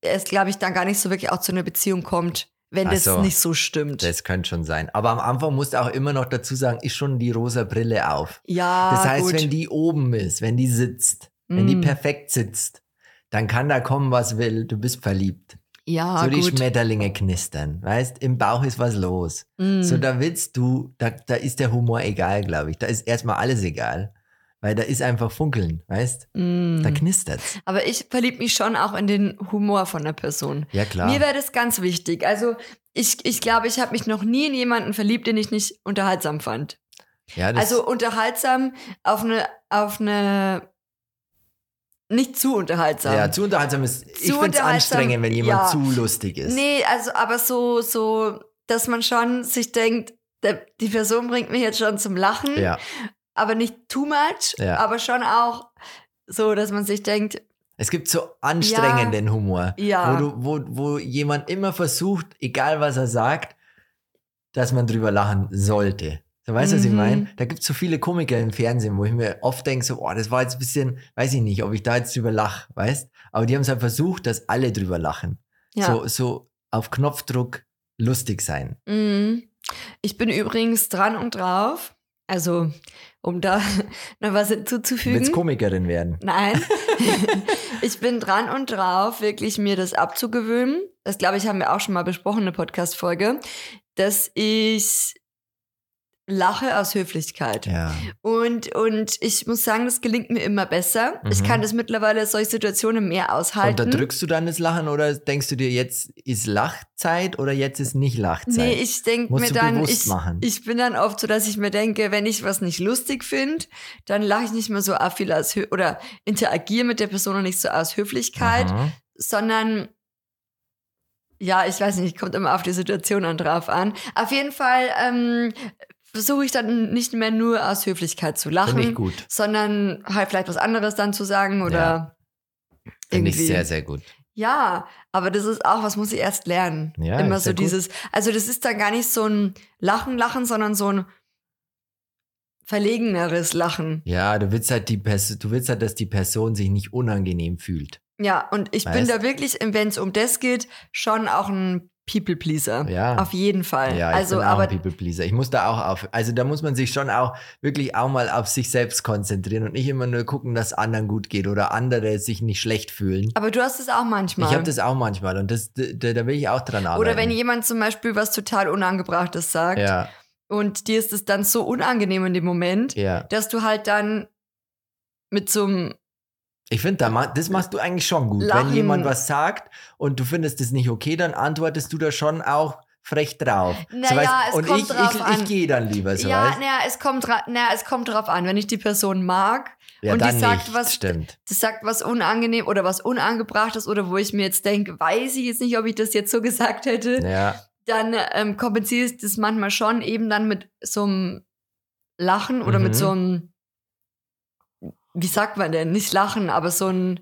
es, glaube ich, dann gar nicht so wirklich auch zu einer Beziehung kommt, wenn Ach das so. nicht so stimmt. Das könnte schon sein. Aber am Anfang musst du auch immer noch dazu sagen, ist schon die rosa Brille auf. ja, Das heißt, gut. wenn die oben ist, wenn die sitzt, wenn die Mm. perfekt sitzt, dann kann da kommen, was will. Du bist verliebt. Ja, so die gut. Schmetterlinge knistern. Weißt, im Bauch ist was los. Mm. So, da willst du, da, da ist der Humor egal, glaube ich. Da ist erstmal alles egal. Weil da ist einfach Funkeln, weißt? Mm. Da knistert's. Aber ich verliebe mich schon auch in den Humor von der Person. Ja, klar. Mir wäre das ganz wichtig. Also ich, ich glaube, ich habe mich noch nie in jemanden verliebt, den ich nicht unterhaltsam fand. ja, das, Also unterhaltsam auf eine, auf eine nicht zu unterhaltsam. ja, zu unterhaltsam ist, ich Zu finde es anstrengend, wenn jemand ja. zu lustig ist. Nee, also aber so, so, dass man schon sich denkt, der, die Person bringt mich jetzt schon zum Lachen, Ja, aber nicht too much, Ja. aber schon auch so, dass man sich denkt, es gibt so anstrengenden Humor, Ja. wo, du, wo, wo jemand immer versucht, egal was er sagt, dass man drüber lachen sollte. So, weißt du, was ich Mhm. meine? Da gibt es so viele Komiker im Fernsehen, wo ich mir oft denke, so, oh, das war jetzt ein bisschen, weiß ich nicht, ob ich da jetzt drüber lache, weißt? Aber die haben es halt versucht, dass alle drüber lachen. ja. So, so auf Knopfdruck lustig sein. Mhm. Ich bin übrigens dran und drauf. Also, um da noch was hinzuzufügen. Willst Komikerin werden? Nein. ich bin dran und drauf, wirklich mir das abzugewöhnen. Das, glaube ich, haben wir auch schon mal besprochen, eine Podcast-Folge, dass ich lache aus Höflichkeit. Ja. Und, und ich muss sagen, das gelingt mir immer besser. Ich Mhm. kann das mittlerweile solche Situationen mehr aushalten. Unterdrückst du dann das Lachen oder denkst du dir, jetzt ist Lachzeit oder jetzt ist nicht Lachzeit? Nee, ich denke mir dann, ich, machen. ich bin dann oft so, dass ich mir denke, wenn ich was nicht lustig finde, dann lache ich nicht mehr so viel aus Hö oder interagiere mit der Person nicht so aus Höflichkeit, Mhm. sondern ja, ich weiß nicht, kommt immer auf die Situation an drauf an. Auf jeden Fall ähm, versuche ich dann nicht mehr nur aus Höflichkeit zu Finde lachen, gut. sondern halt vielleicht was anderes dann zu sagen oder Finde irgendwie. ich sehr, sehr gut. Ja, aber das ist auch, was muss ich erst lernen. Ja, Immer so ja gut. dieses, also das ist dann gar nicht so ein Lachen, Lachen, sondern so ein verlegeneres Lachen. Ja, du willst halt die Person, du willst halt, dass die Person sich nicht unangenehm fühlt. Ja, und ich bin Weißt? da wirklich, wenn es um das geht, schon auch ein People-Pleaser. Ja. Auf jeden Fall. Ja, ich also, bin auch aber ein People Pleaser. Ich muss da auch auf, also da muss man sich schon auch wirklich auch mal auf sich selbst konzentrieren und nicht immer nur gucken, dass anderen gut geht oder andere sich nicht schlecht fühlen. aber du hast es auch manchmal. Ich habe das auch manchmal und das, da, da will ich auch dran arbeiten. Oder wenn jemand zum Beispiel was total Unangebrachtes sagt ja, und dir ist es dann so unangenehm in dem Moment, ja. dass du halt dann mit so einem Ich finde, das machst du eigentlich schon gut. Lachen. Wenn jemand was sagt und du findest es nicht okay, dann antwortest du da schon auch frech drauf. Naja, so, weißt, es und kommt ich, drauf ich, an. ich gehe dann lieber so, ja, naja, es kommt, naja, es kommt drauf an. Wenn ich die Person mag Ja, und die sagt nicht, was- stimmt. das sagt was unangenehm oder was unangebrachtes oder wo ich mir jetzt denke, weiß ich jetzt nicht, ob ich das jetzt so gesagt hätte, Ja, dann ähm, kompensiere ich das manchmal schon eben dann mit so einem Lachen oder Mhm. mit so einem, wie sagt man denn, nicht Lachen, aber so ein,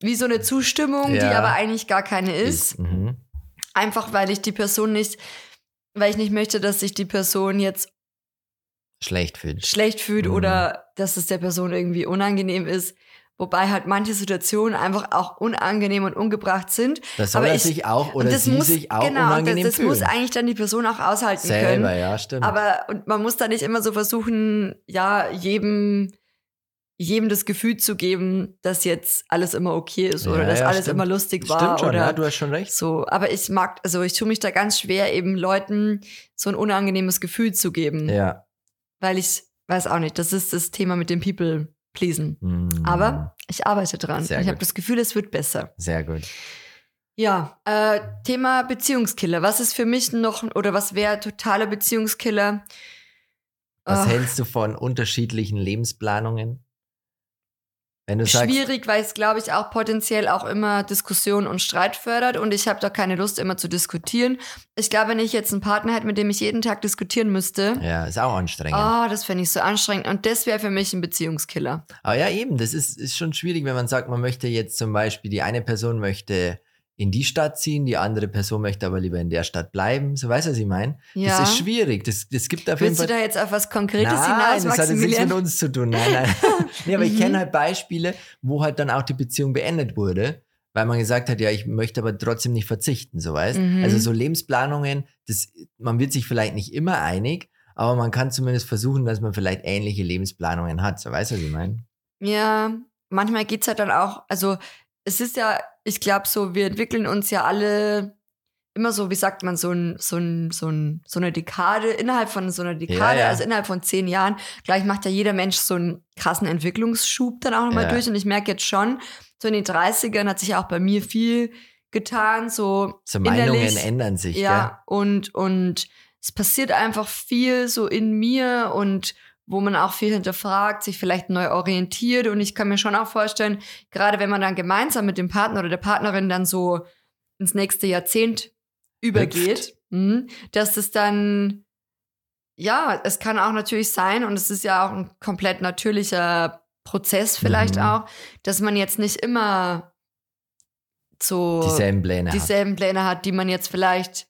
wie so eine Zustimmung, die Ja. aber eigentlich gar keine ist. ist. Mhm. Einfach weil ich die Person nicht, weil ich nicht möchte, dass sich die Person jetzt Schlecht fühlt. schlecht fühlt Mhm. oder dass es der Person irgendwie unangenehm ist. Wobei halt manche Situationen einfach auch unangenehm und ungebracht sind. Da soll Aber er ich- sich auch oder und das sie muss, sich auch genau, das, unangenehm das fühlen. muss eigentlich dann die Person auch aushalten Selber, können. ja, stimmt. Aber und man muss da nicht immer so versuchen, ja, jedem, jedem das Gefühl zu geben, dass jetzt alles immer okay ist oder Ja, dass ja, alles stimmt. immer lustig war stimmt schon, oder ja, du hast schon recht. so. Aber ich mag, also ich tue mich da ganz schwer, eben Leuten so ein unangenehmes Gefühl zu geben, Ja. weil ich weiß auch nicht, das ist das Thema mit dem People pleasen. Mhm. Aber ich arbeite dran. Sehr ich habe das Gefühl, es wird besser. Sehr gut. Ja, äh, Thema Beziehungskiller. Was ist für mich noch oder was wäre totaler Beziehungskiller? Was Ah, hältst du von unterschiedlichen Lebensplanungen? Wenn du Schwierig, weil es, glaube ich, auch potenziell auch immer Diskussion und Streit fördert und ich habe da keine Lust, immer zu diskutieren. Ich glaube, wenn ich jetzt einen Partner hätte, mit dem ich jeden Tag diskutieren müsste, ja, ist auch anstrengend. oh, das fände ich so anstrengend und das wäre für mich ein Beziehungskiller. Aber ja, eben, das ist, ist schon schwierig, wenn man sagt, man möchte jetzt zum Beispiel, die eine Person möchte in die Stadt ziehen, die andere Person möchte aber lieber in der Stadt bleiben. So weißt du, was ich meine? Ja. Das ist schwierig. Das, das gibt auf jeden Willst du Fall. da jetzt auf was Konkretes Nein, hinaus, das hat jetzt nichts Maximilian? mit uns zu tun. Nein, nein. nee, aber ich Mhm. kenne halt Beispiele, wo halt dann auch die Beziehung beendet wurde, weil man gesagt hat, ja, ich möchte aber trotzdem nicht verzichten, so weißt. Mhm. Also so Lebensplanungen, das, man wird sich vielleicht nicht immer einig, aber man kann zumindest versuchen, dass man vielleicht ähnliche Lebensplanungen hat. So weißt du, was ich meine? Ja, manchmal geht's halt dann auch, also es ist ja, ich glaube so, wir entwickeln uns ja alle immer so, wie sagt man, so, ein, so, ein, so, ein, so eine Dekade, innerhalb von so einer Dekade, ja. also innerhalb von zehn Jahren, gleich macht ja jeder Mensch so einen krassen Entwicklungsschub dann auch nochmal Ja. durch. Und ich merke jetzt schon, so in den 30ern hat sich auch bei mir viel getan, so So Meinungen ändern sich, Ja, und, und es passiert einfach viel so in mir und wo man auch viel hinterfragt, sich vielleicht neu orientiert. Und ich kann mir schon auch vorstellen, gerade wenn man dann gemeinsam mit dem Partner oder der Partnerin dann so ins nächste Jahrzehnt übergeht, mh, dass es dann, ja, es kann auch natürlich sein, und es ist ja auch ein komplett natürlicher Prozess vielleicht Mhm. auch, dass man jetzt nicht immer so. Dieselben Pläne hat. dieselben Pläne hat, die man jetzt vielleicht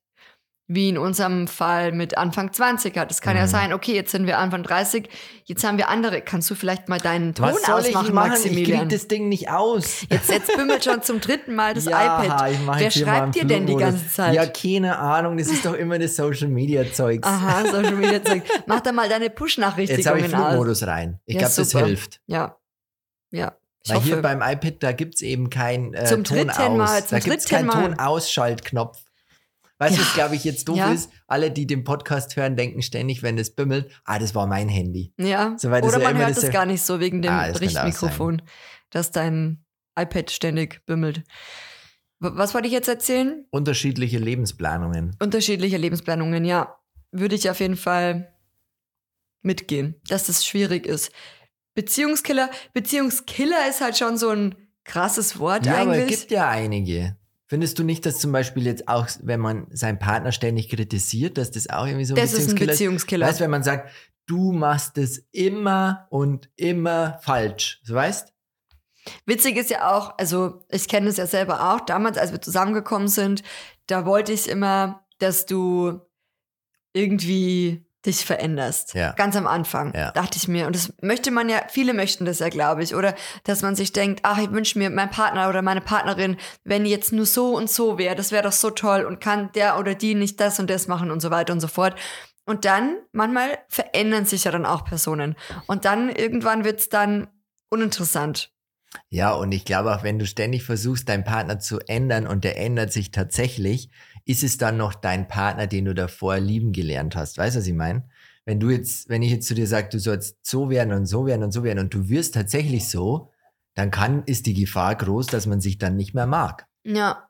wie in unserem Fall mit Anfang 20 hat. Es kann ja Mhm. sein, okay, jetzt sind wir Anfang 30, jetzt haben wir andere. Kannst du vielleicht mal deinen Ton Was soll ich ausmachen, machen? Ich Maximilian? krieg das Ding nicht aus. jetzt, jetzt bimmelt schon zum dritten Mal das ja, iPad. Ich mach Wer hier schreibt dir denn die Flugmodus. ganze Zeit? Ja, keine Ahnung. Das ist doch immer das Social Media Zeugs. Aha, Social Media Zeug. Mach da mal deine Jetzt habe ich Push-Nachrichtigungen aus. Flugmodus rein. Ich Ja, glaube, das hilft. Ja. Ja. Ich Weil hier hoffe. beim iPad, da gibt es eben keinen äh, Zum Ton dritten aus. Mal, da zum gibt es keinen. Tonausschaltknopf. Weißt du, Ja. was glaube ich jetzt doof Ja. ist? Alle, die den Podcast hören, denken ständig, wenn es bimmelt, ah, das war mein Handy. ja. So, Oder man hört das- es gar nicht so wegen dem Ah, das Richtmikrofon, dass dein iPad ständig bimmelt. Was wollte ich jetzt erzählen? Unterschiedliche Lebensplanungen. Unterschiedliche Lebensplanungen, ja. Würde ich auf jeden Fall mitgehen, dass das schwierig ist. Beziehungskiller, Beziehungskiller ist halt schon so ein krasses Wort Ja, aber es eigentlich. gibt ja einige. Findest du nicht, dass zum Beispiel jetzt auch, wenn man seinen Partner ständig kritisiert, dass das auch irgendwie so ein das ist ein Beziehungskiller Beziehungskiller. Weißt du, wenn man sagt, du machst es immer und immer falsch. So weißt? Witzig ist ja auch, also ich kenne das ja selber auch, damals, als wir zusammengekommen sind, da wollte ich immer, dass du irgendwie dich veränderst. Ja. Ganz am Anfang, Ja. dachte ich mir. Und das möchte man ja, viele möchten das ja, glaube ich. Oder dass man sich denkt, ach, ich wünsche mir, mein Partner oder meine Partnerin, wenn jetzt nur so und so wäre, das wäre doch so toll und kann der oder die nicht das und das machen und so weiter und so fort. Und dann, manchmal verändern sich ja dann auch Personen. Und dann irgendwann wird's dann uninteressant. Ja, und ich glaube auch, wenn du ständig versuchst, deinen Partner zu ändern und der ändert sich tatsächlich, ist es dann noch dein Partner, den du davor lieben gelernt hast. Weißt du, was ich meine? Wenn du jetzt, wenn ich jetzt zu dir sage, du sollst so werden und so werden und so werden und du wirst tatsächlich so, dann kann, ist die Gefahr groß, dass man sich dann nicht mehr mag. Ja,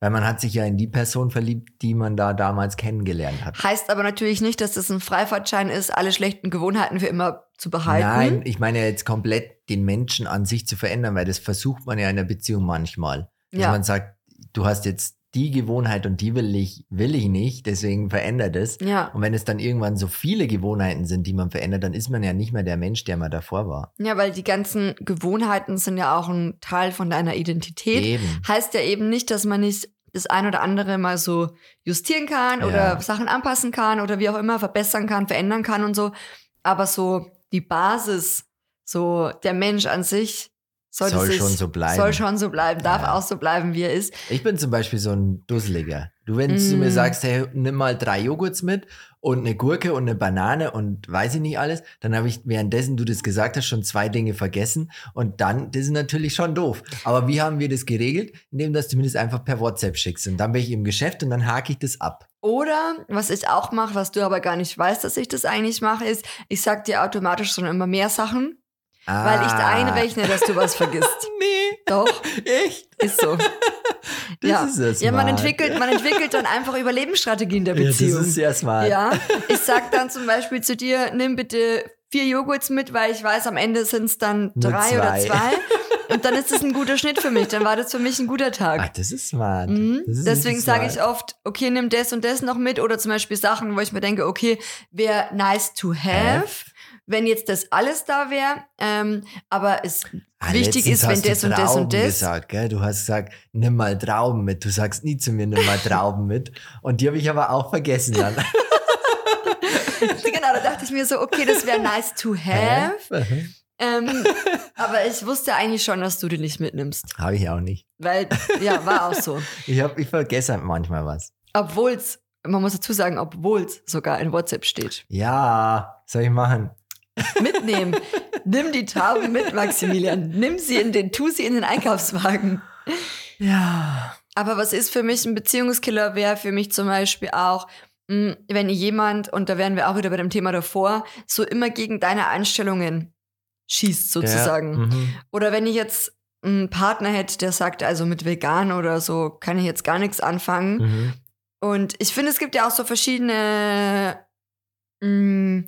Weil man hat sich ja in die Person verliebt, die man da damals kennengelernt hat. Heißt aber natürlich nicht, dass das ein Freifahrtschein ist, alle schlechten Gewohnheiten für immer zu behalten. Nein, ich meine ja jetzt komplett den Menschen an sich zu verändern, weil das versucht man ja in einer Beziehung manchmal. Dass Ja. man sagt, du hast jetzt die Gewohnheit und die will ich, will ich nicht, deswegen verändert es. Ja. Und wenn es dann irgendwann so viele Gewohnheiten sind, die man verändert, dann ist man ja nicht mehr der Mensch, der man davor war. Ja, weil die ganzen Gewohnheiten sind ja auch ein Teil von deiner Identität. Eben. Heißt ja eben nicht, dass man nicht das ein oder andere mal so justieren kann Ja. oder Sachen anpassen kann oder wie auch immer verbessern kann, verändern kann und so. Aber so die Basis, so der Mensch an sich, sollte Soll sich, schon so bleiben. Soll schon so bleiben, darf Ja. auch so bleiben, wie er ist. Ich bin zum Beispiel so ein Dusseliger. Du, wenn du Mm. mir sagst, hey, nimm mal drei Joghurts mit und eine Gurke und eine Banane und weiß ich nicht alles, dann habe ich währenddessen du das gesagt hast, schon zwei Dinge vergessen und dann, das ist natürlich schon doof. Aber wie haben wir das geregelt? Indem du das zumindest einfach per WhatsApp schickst und dann bin ich im Geschäft und dann hake ich das ab. Oder was ich auch mache, was du aber gar nicht weißt, dass ich das eigentlich mache, ist, ich sag dir automatisch schon immer mehr Sachen, weil ich da Ah. einrechne, dass du was vergisst. Nee, Doch, echt? ist so. Das ja. ist es. ja, man entwickelt, man entwickelt dann einfach Überlebensstrategien der Ja, das Beziehung. ist sehr smart. Ja, ich sag dann zum Beispiel zu dir, nimm bitte vier Joghurts mit, weil ich weiß, am Ende sind es dann Nur drei oder zwei. zwei. Und dann ist es ein guter Schnitt für mich. Dann war das für mich ein guter Tag. Ach, das ist smart. Mhm. Das ist Deswegen sage ich oft, okay, nimm das und das noch mit oder zum Beispiel Sachen, wo ich mir denke, okay, wäre nice to have, Have. Wenn jetzt das alles da wäre, ähm, aber es Ah, wichtig ist, wenn das und das und das. Gesagt, gell? Du hast gesagt, nimm mal Trauben mit. Du sagst nie zu mir, nimm mal Trauben mit. Und die habe ich aber auch vergessen dann. genau, da dachte ich mir so, okay, das wäre nice to have. Ähm, aber ich wusste eigentlich schon, dass du die nicht mitnimmst. Habe ich auch nicht. Weil, ja, war auch so. Ich, hab, ich vergesse halt manchmal was. Obwohl's, man muss dazu sagen, obwohl's sogar in WhatsApp steht. Ja, soll ich machen? Mitnehmen. Nimm die Tauben mit, Maximilian. Nimm sie in den, tu sie in den Einkaufswagen. Ja. Aber was ist für mich ein Beziehungskiller, wäre für mich zum Beispiel auch, mh, wenn jemand, und da wären wir auch wieder bei dem Thema davor, so immer gegen deine Einstellungen schießt sozusagen. Ja, mhm. Oder wenn ich jetzt einen Partner hätte, der sagt, also mit vegan oder so kann ich jetzt gar nichts anfangen. Mhm. Und ich finde, es gibt ja auch so verschiedene mh,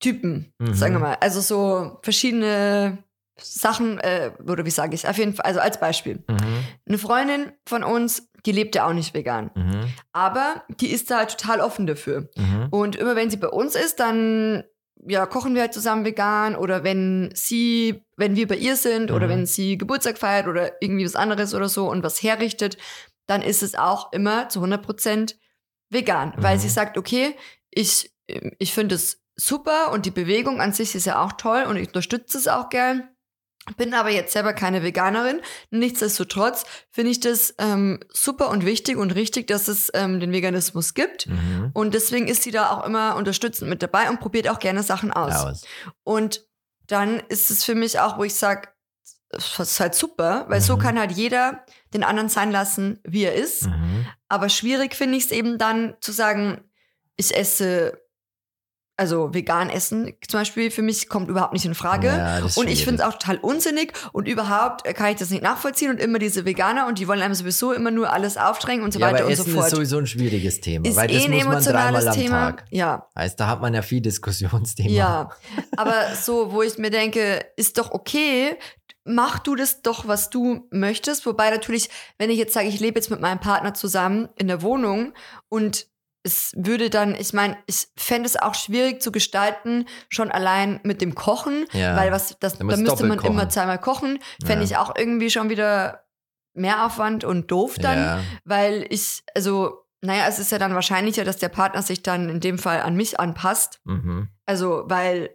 Typen, Mhm. sagen wir mal. Also so verschiedene Sachen, äh, oder wie sage ich, auf jeden Fall, also als Beispiel. Mhm. Eine Freundin von uns, die lebt ja auch nicht vegan. Mhm. Aber die ist da halt total offen dafür. Mhm. Und immer wenn sie bei uns ist, dann ja, kochen wir halt zusammen vegan oder wenn sie, wenn wir bei ihr sind oder Mhm. wenn sie Geburtstag feiert oder irgendwie was anderes oder so und was herrichtet, dann ist es auch immer zu 100% vegan, weil Mhm. sie sagt, okay, ich, ich finde es super und die Bewegung an sich ist ja auch toll und ich unterstütze es auch gern. Bin aber jetzt selber keine Veganerin. Nichtsdestotrotz finde ich das ähm, super und wichtig und richtig, dass es ähm, den Veganismus gibt. Mhm. Und deswegen ist sie da auch immer unterstützend mit dabei und probiert auch gerne Sachen aus. Aus. Und dann ist es für mich auch, wo ich sage, das ist halt super, weil so Mhm. kann halt jeder den anderen sein lassen, wie er ist. Mhm. Aber schwierig finde ich es eben dann zu sagen, ich esse, also vegan essen zum Beispiel, für mich kommt überhaupt nicht in Frage. Ja, und ich finde es auch total unsinnig und überhaupt äh, kann ich das nicht nachvollziehen und immer diese Veganer und die wollen einem sowieso immer nur alles aufdrängen und so ja, weiter aber und so Essen fort. ist sowieso ein schwieriges Thema, Ist weil das eh ein muss man emotionales dreimal am Thema. Tag. Ja, Heißt, da hat man ja viel Diskussionsthema. ja. Aber so, wo ich mir denke, ist doch okay, mach du das doch, was du möchtest. Wobei natürlich, wenn ich jetzt sage, ich lebe jetzt mit meinem Partner zusammen in der Wohnung und es würde dann, ich meine, ich fände es auch schwierig zu gestalten, schon allein mit dem Kochen, Ja. weil was, das, Da müsste man doppelt immer kochen. zweimal kochen. Fände Ja. ich auch irgendwie schon wieder mehr Aufwand und doof dann Ja. weil ich, also, naja, es ist ja dann wahrscheinlicher, dass der Partner sich dann in dem Fall an mich anpasst. Mhm. Also, weil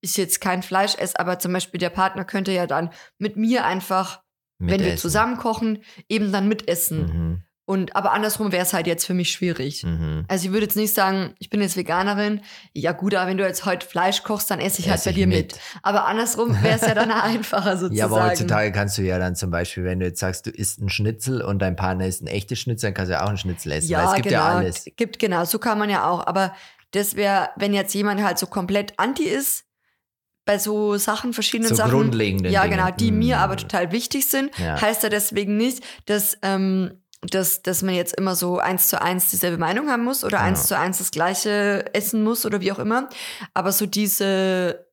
ich jetzt kein Fleisch esse, aber zum Beispiel der Partner könnte ja dann mit mir einfach, wenn wir Mitessen. zusammen kochen, eben dann mitessen. Mhm. Und aber andersrum wäre es halt jetzt für mich schwierig. Mhm. Also ich würde jetzt nicht sagen, ich bin jetzt Veganerin. Ja gut, aber wenn du jetzt heute Fleisch kochst, dann esse ich halt Ess bei dir mit. mit. Aber andersrum wäre es ja dann einfacher sozusagen. Ja, aber heutzutage kannst du ja dann zum Beispiel, wenn du jetzt sagst, du isst ein Schnitzel und dein Partner isst ein echtes Schnitzel, dann kannst du ja auch ein Schnitzel essen. weil es gibt genau, ja alles. Gibt, genau, so kann man ja auch. Aber das wäre, wenn jetzt jemand halt so komplett anti ist, bei so Sachen, verschiedenen So Sachen. grundlegenden Ja, Dingen. genau, die Mm. mir aber total wichtig sind, Ja. heißt ja deswegen nicht, dass ähm, dass, dass man jetzt immer so eins zu eins dieselbe Meinung haben muss oder eins Ja. zu eins das gleiche essen muss oder wie auch immer. Aber so diese,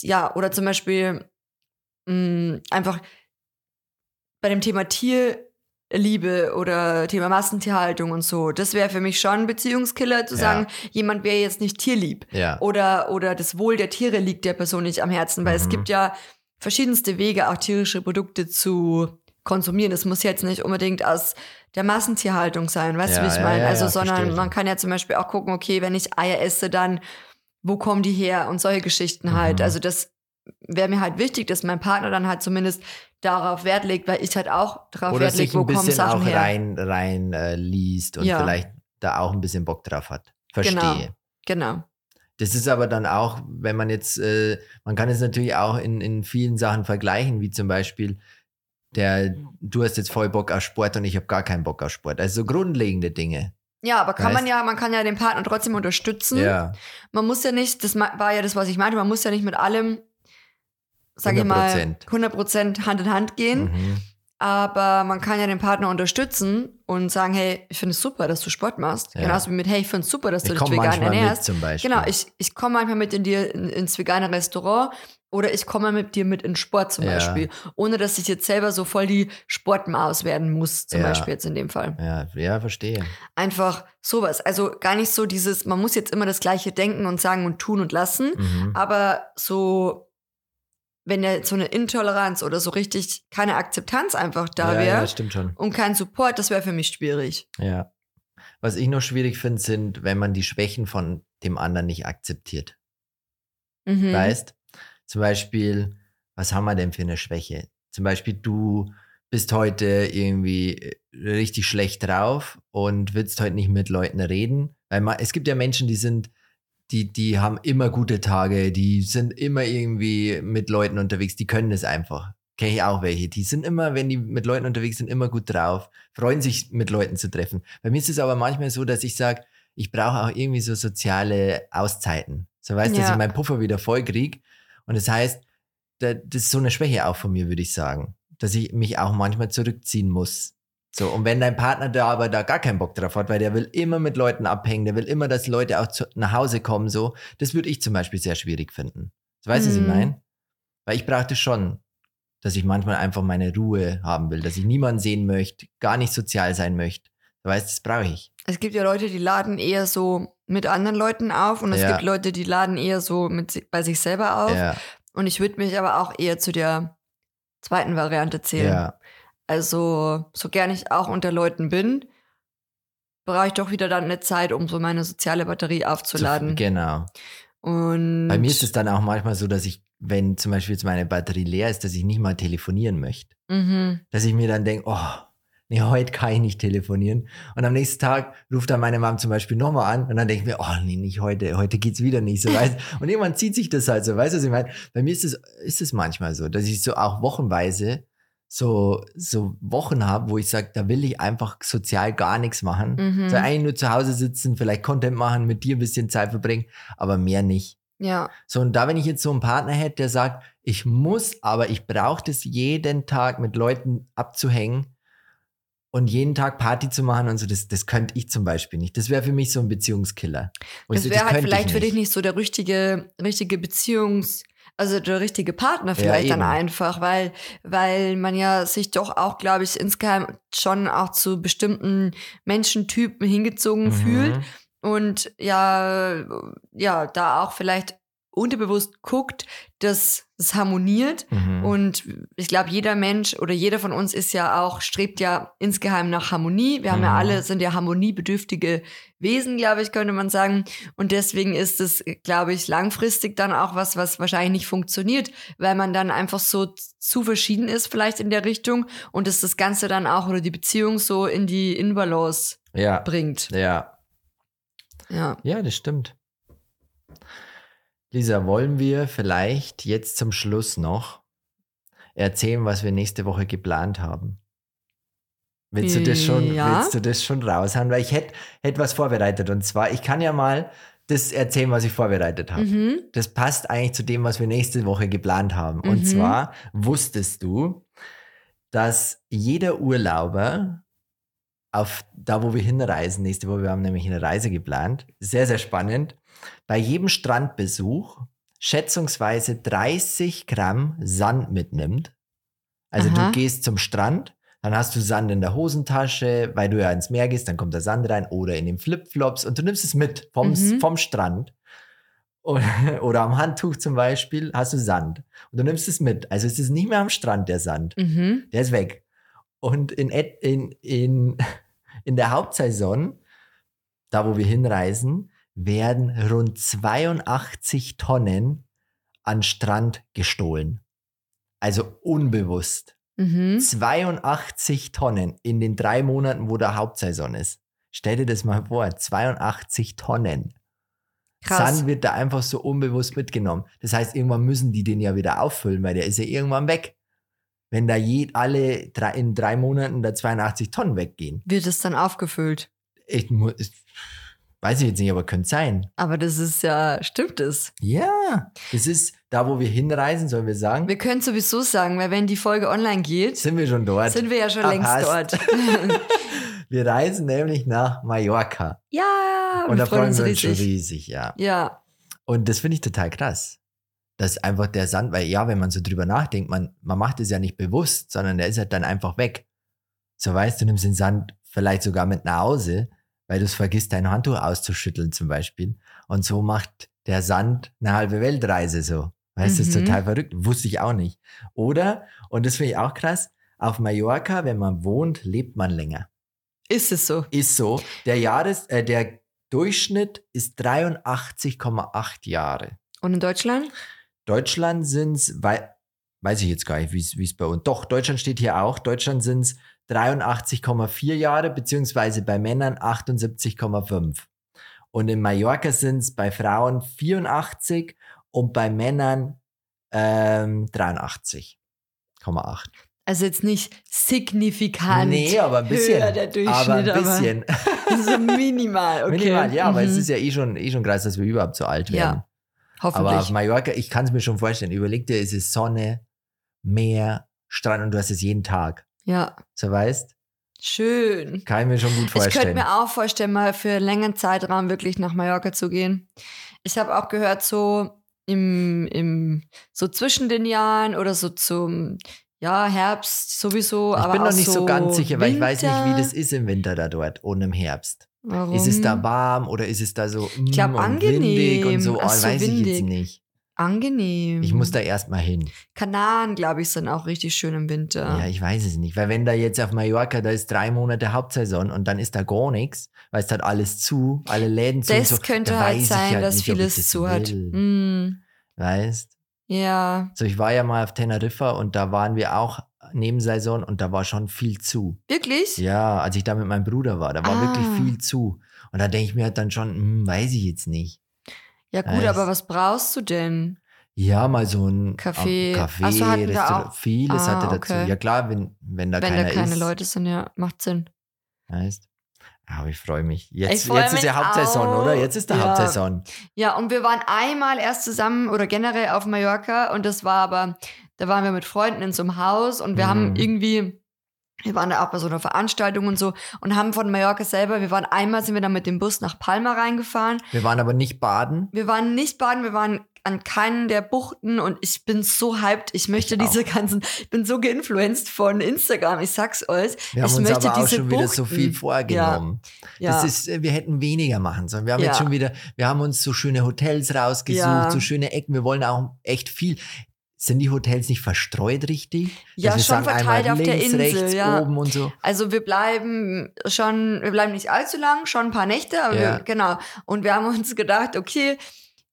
ja, oder zum Beispiel mh, einfach bei dem Thema Tierliebe oder Thema Massentierhaltung und so, das wäre für mich schon ein Beziehungskiller, zu Ja. sagen, jemand wäre jetzt nicht tierlieb Ja. oder, oder das Wohl der Tiere liegt der Person nicht am Herzen, weil es Mhm. gibt ja verschiedenste Wege, auch tierische Produkte zu konsumieren. Es muss jetzt nicht unbedingt aus der Massentierhaltung sein, weißt du, Ja, wie ich ja, meine? ja, also, sondern man kann ja zum Beispiel auch gucken, okay, wenn ich Eier esse, dann wo kommen die her und solche Geschichten halt. Mhm. Also das wäre mir halt wichtig, dass mein Partner dann halt zumindest darauf Wert legt, weil ich halt auch darauf Oder Wert lege, sich wo ein kommen bisschen Sachen auch her. rein, rein äh, liest und vielleicht da auch ein bisschen Bock drauf hat. Verstehe. Genau. Genau. Das ist aber dann auch, wenn man jetzt, äh, man kann es natürlich auch in, in vielen Sachen vergleichen, wie zum Beispiel, der, du hast jetzt voll Bock auf Sport und ich habe gar keinen Bock auf Sport. Also so grundlegende Dinge. Ja, aber kann man Weißt- ja, man kann ja den Partner trotzdem unterstützen. Ja, Man muss ja nicht, das war ja das, was ich meinte, man muss ja nicht mit allem, sag ich mal, 100%. 100% Hand in Hand gehen. mhm. Aber man kann ja den Partner unterstützen und sagen, hey, ich finde es super, dass du Sport machst. Ja. Genauso wie mit, hey, ich finde es super, dass du ich dich komme vegan manchmal mit ernährst. zum Beispiel. Genau, ich, ich komme manchmal mit in dir in, ins vegane Restaurant oder ich komme mit dir mit in Sport zum Ja. Beispiel. Ohne dass ich jetzt selber so voll die Sportmaus werden muss, zum Ja. Beispiel jetzt in dem Fall. ja, ja, verstehe. Einfach sowas. Also gar nicht so dieses, man muss jetzt immer das Gleiche denken und sagen und tun und lassen. Mhm. Aber so, wenn ja so eine Intoleranz oder so richtig keine Akzeptanz einfach da ja, wäre ja, stimmt schon. und kein Support, das wäre für mich schwierig. Ja. Was ich noch schwierig finde, sind, wenn man die Schwächen von dem anderen nicht akzeptiert. Mhm. Weißt? Zum Beispiel, was haben wir denn für eine Schwäche? Zum Beispiel, du bist heute irgendwie äh, richtig schlecht drauf und willst heute nicht mit Leuten reden. Weil man, es gibt ja Menschen, die sind, die, die haben immer gute Tage, die sind immer irgendwie mit Leuten unterwegs, die können es einfach. Kenne ich auch welche. Die sind immer, wenn die mit Leuten unterwegs sind, immer gut drauf, freuen sich mit Leuten zu treffen. Bei mir ist es aber manchmal so, dass ich sage, ich brauche auch irgendwie so soziale Auszeiten. So weißt du, dass Ja. ich meinen Puffer wieder voll krieg. Und das heißt, da, das ist so eine Schwäche auch von mir, würde ich sagen. Dass ich mich auch manchmal zurückziehen muss. So, und wenn dein Partner da aber da gar keinen Bock drauf hat, weil der will immer mit Leuten abhängen, der will immer, dass Leute auch zu, nach Hause kommen, so, das würde ich zum Beispiel sehr schwierig finden. So, weißt du, was ich Mhm. meine? Weil ich brauchte schon, dass ich manchmal einfach meine Ruhe haben will, dass ich niemanden sehen möchte, gar nicht sozial sein möchte. Du weißt, das brauche ich. Es gibt ja Leute, die laden eher so mit anderen Leuten auf und es Ja. gibt Leute, die laden eher so mit, bei sich selber auf. Ja, Und ich würde mich aber auch eher zu der zweiten Variante zählen. ja, Also, so gern ich auch unter Leuten bin, brauche ich doch wieder dann eine Zeit, um so meine soziale Batterie aufzuladen. genau. Und Bei mir ist es dann auch manchmal so, dass ich, wenn zum Beispiel jetzt meine Batterie leer ist, dass ich nicht mal telefonieren möchte. Mhm. Dass ich mir dann denke, oh, nee, heute kann ich nicht telefonieren. Und am nächsten Tag ruft dann meine Mom zum Beispiel nochmal an und dann denke ich mir, oh nee, nicht heute, heute geht's wieder nicht so, weißt Und irgendwann zieht sich das halt so, weißt du, was ich meine? Bei mir ist es, ist es manchmal so, dass ich so auch wochenweise so, so Wochen habe, wo ich sage, da will ich einfach sozial gar nichts machen. Mhm. So eigentlich nur zu Hause sitzen, vielleicht Content machen, mit dir ein bisschen Zeit verbringen, aber mehr nicht. Ja, So, und da, wenn ich jetzt so einen Partner hätte, der sagt, ich muss, aber ich brauche das jeden Tag mit Leuten abzuhängen und jeden Tag Party zu machen und so, das, das könnte ich zum Beispiel nicht. Das wäre für mich so ein Beziehungskiller. Das so, wäre halt könnte ich vielleicht für dich nicht so der richtige, richtige Beziehungs-, also der richtige Partner vielleicht dann eben. einfach, weil, weil man ja sich doch auch, glaube ich, insgeheim schon auch zu bestimmten Menschentypen hingezogen Mhm. fühlt und ja, ja, da auch vielleicht unterbewusst guckt, dass es harmoniert. Mhm. Und ich glaube, jeder Mensch oder jeder von uns ist ja auch, strebt ja insgeheim nach Harmonie. Wir haben ja Mhm. alle, sind ja harmoniebedürftige Wesen, glaube ich, könnte man sagen. Und deswegen ist es, glaube ich, langfristig dann auch was, was wahrscheinlich nicht funktioniert, weil man dann einfach so zu verschieden ist, vielleicht in der Richtung und es das Ganze dann auch oder die Beziehung so in die Inbalance ja, bringt. ja, Ja. ja, das stimmt. Lisa, wollen wir vielleicht jetzt zum Schluss noch erzählen, was wir nächste Woche geplant haben? Willst du das schon, Ja. willst du das schon raushauen? Weil ich hätte hätt was vorbereitet. Und zwar, ich kann ja mal das erzählen, was ich vorbereitet habe. Mhm. Das passt eigentlich zu dem, was wir nächste Woche geplant haben. Und Mhm. zwar wusstest du, dass jeder Urlauber auf da, wo wir hinreisen nächste Woche. Wir haben nämlich eine Reise geplant. Sehr, sehr spannend. Bei jedem Strandbesuch schätzungsweise 30 Gramm Sand mitnimmt. Also Aha. du gehst zum Strand, dann hast du Sand in der Hosentasche, weil du ja ins Meer gehst, dann kommt der Sand rein oder in den Flipflops und du nimmst es mit vom, Mhm. vom Strand. Oder, oder am Handtuch zum Beispiel hast du Sand und du nimmst es mit. Also es ist nicht mehr am Strand der Sand. Mhm. Der ist weg. Und in, in, in, in der Hauptsaison, da wo wir hinreisen, werden rund 82 Tonnen an Strand gestohlen. Also unbewusst. Mhm. 82 Tonnen in den drei Monaten, wo der Hauptsaison ist. Stell dir das mal vor, 82 Tonnen. Krass. Sand wird da einfach so unbewusst mitgenommen. Das heißt, irgendwann müssen die den ja wieder auffüllen, weil der ist ja irgendwann weg. Wenn da je, alle drei, in drei Monaten da 82 Tonnen weggehen. Wird es dann aufgefüllt? Ich, mu- ich, weiß ich jetzt nicht, aber könnte sein. Aber das ist ja, stimmt es. Ja, das ist da, wo wir hinreisen, sollen wir sagen. Wir können sowieso sagen, weil wenn die Folge online geht, sind wir schon dort. sind wir ja schon Ah, längst dort. Wir reisen nämlich nach Mallorca. ja, Und da freuen wir uns schon riesig. riesig, ja. Ja, Und das finde ich total krass. Dass einfach der Sand, weil ja, wenn man so drüber nachdenkt, man, man macht es ja nicht bewusst, sondern der ist halt dann einfach weg. So weißt du, nimmst den Sand vielleicht sogar mit nach Hause, weil du es vergisst, dein Handtuch auszuschütteln zum Beispiel. Und so macht der Sand eine halbe Weltreise so. Weißt du, das ist Mhm. total verrückt. Wusste ich auch nicht. Oder, und das finde ich auch krass, auf Mallorca, wenn man wohnt, lebt man länger. ist es so. Ist so. Der Jahres, äh, der Durchschnitt ist 83,8 Jahre. Und in Deutschland? Deutschland sind es, weiß ich jetzt gar nicht, wie es bei uns. Doch, Deutschland steht hier auch. Deutschland sind es 83,4 Jahre, beziehungsweise bei Männern 78,5. Und in Mallorca sind es bei Frauen 84 und bei Männern ähm, 83,8. Also jetzt nicht signifikant. Nee, aber ein bisschen. Höher der Durchschnitt, aber ein bisschen. Aber so minimal, okay. Minimal, ja, aber es Mhm. ist ja eh schon, eh schon krass, dass wir überhaupt so alt Ja, werden. Aber auf Hoffentlich. Mallorca, ich kann es mir schon vorstellen. Überleg dir, es ist Sonne, Meer, Strand und du hast es jeden Tag. Ja, So weißt, schön. kann ich mir schon gut Ich könnte vorstellen. mir auch vorstellen, mal für einen längeren Zeitraum wirklich nach Mallorca zu gehen. Ich habe auch gehört, so im, im, so zwischen den Jahren oder so zum ja, Herbst sowieso. ich aber bin noch nicht so, ganz sicher, weil ich weiß nicht, wie Winter. das ist im Winter da dort und im Herbst. Warum? Ist es da warm oder ist es da so mm, glaub, und windig und angenehm. so? Oh, so, weiß ich jetzt windig. nicht. Angenehm? Ich muss da erstmal hin. Kanaren, glaube ich, sind auch richtig schön im Winter. Ja, ich weiß es nicht. Weil wenn da jetzt auf Mallorca, da ist drei Monate Hauptsaison und dann ist da gar nichts, weil es hat alles zu, alle Läden zu. das so, könnte da halt sein, dass nicht, vieles das zu hat. Mm, Weißt? ja, So, ich war ja mal auf Teneriffa und da waren wir auch Nebensaison und da war schon viel zu. wirklich? Ja, als ich da mit meinem Bruder war, da war Ah. wirklich viel zu. Und da denke ich mir halt dann schon, hm, weiß ich jetzt nicht. Ja gut, aber was brauchst du denn? Ja, mal so ein Kaffee. ähm, Kaffee Ach so, Restaurant, auch. vieles Ah, hatte dazu. okay. Ja klar, wenn, wenn da Wenn keiner da keine ist. Leute sind, ja, macht Sinn. Weißt? Aber ich freue mich. Jetzt, freu jetzt ist mich ja Hauptsaison, auch. oder? Jetzt ist der Ja. Hauptsaison. Ja, und wir waren einmal erst zusammen oder generell auf Mallorca und das war aber, da waren wir mit Freunden in so einem Haus und wir Mhm. haben irgendwie, wir waren da auch bei so einer Veranstaltung und so und haben von Mallorca selber, wir waren einmal, sind wir dann mit dem Bus nach Palma reingefahren. Wir waren aber nicht baden. Wir waren nicht baden, wir waren an keinen der Buchten und ich bin so hyped. Ich möchte Ich diese auch. ganzen, ich bin so geinfluenced von Instagram, ich sag's euch. Wir haben ich uns möchte aber auch diese schon wieder so Buchten. viel vorgenommen. Ja, Das ist, äh, wir hätten weniger machen sollen. Wir haben Ja. jetzt schon wieder, wir haben uns so schöne Hotels rausgesucht, Ja. so schöne Ecken. Wir wollen auch echt viel. Sind die Hotels nicht verstreut richtig? Ja, schon verteilt auf der links, Insel, rechts, ja. oben und so. Also wir bleiben schon, wir bleiben nicht allzu lang, schon ein paar Nächte, aber Ja. wir, genau. Und wir haben uns gedacht, okay,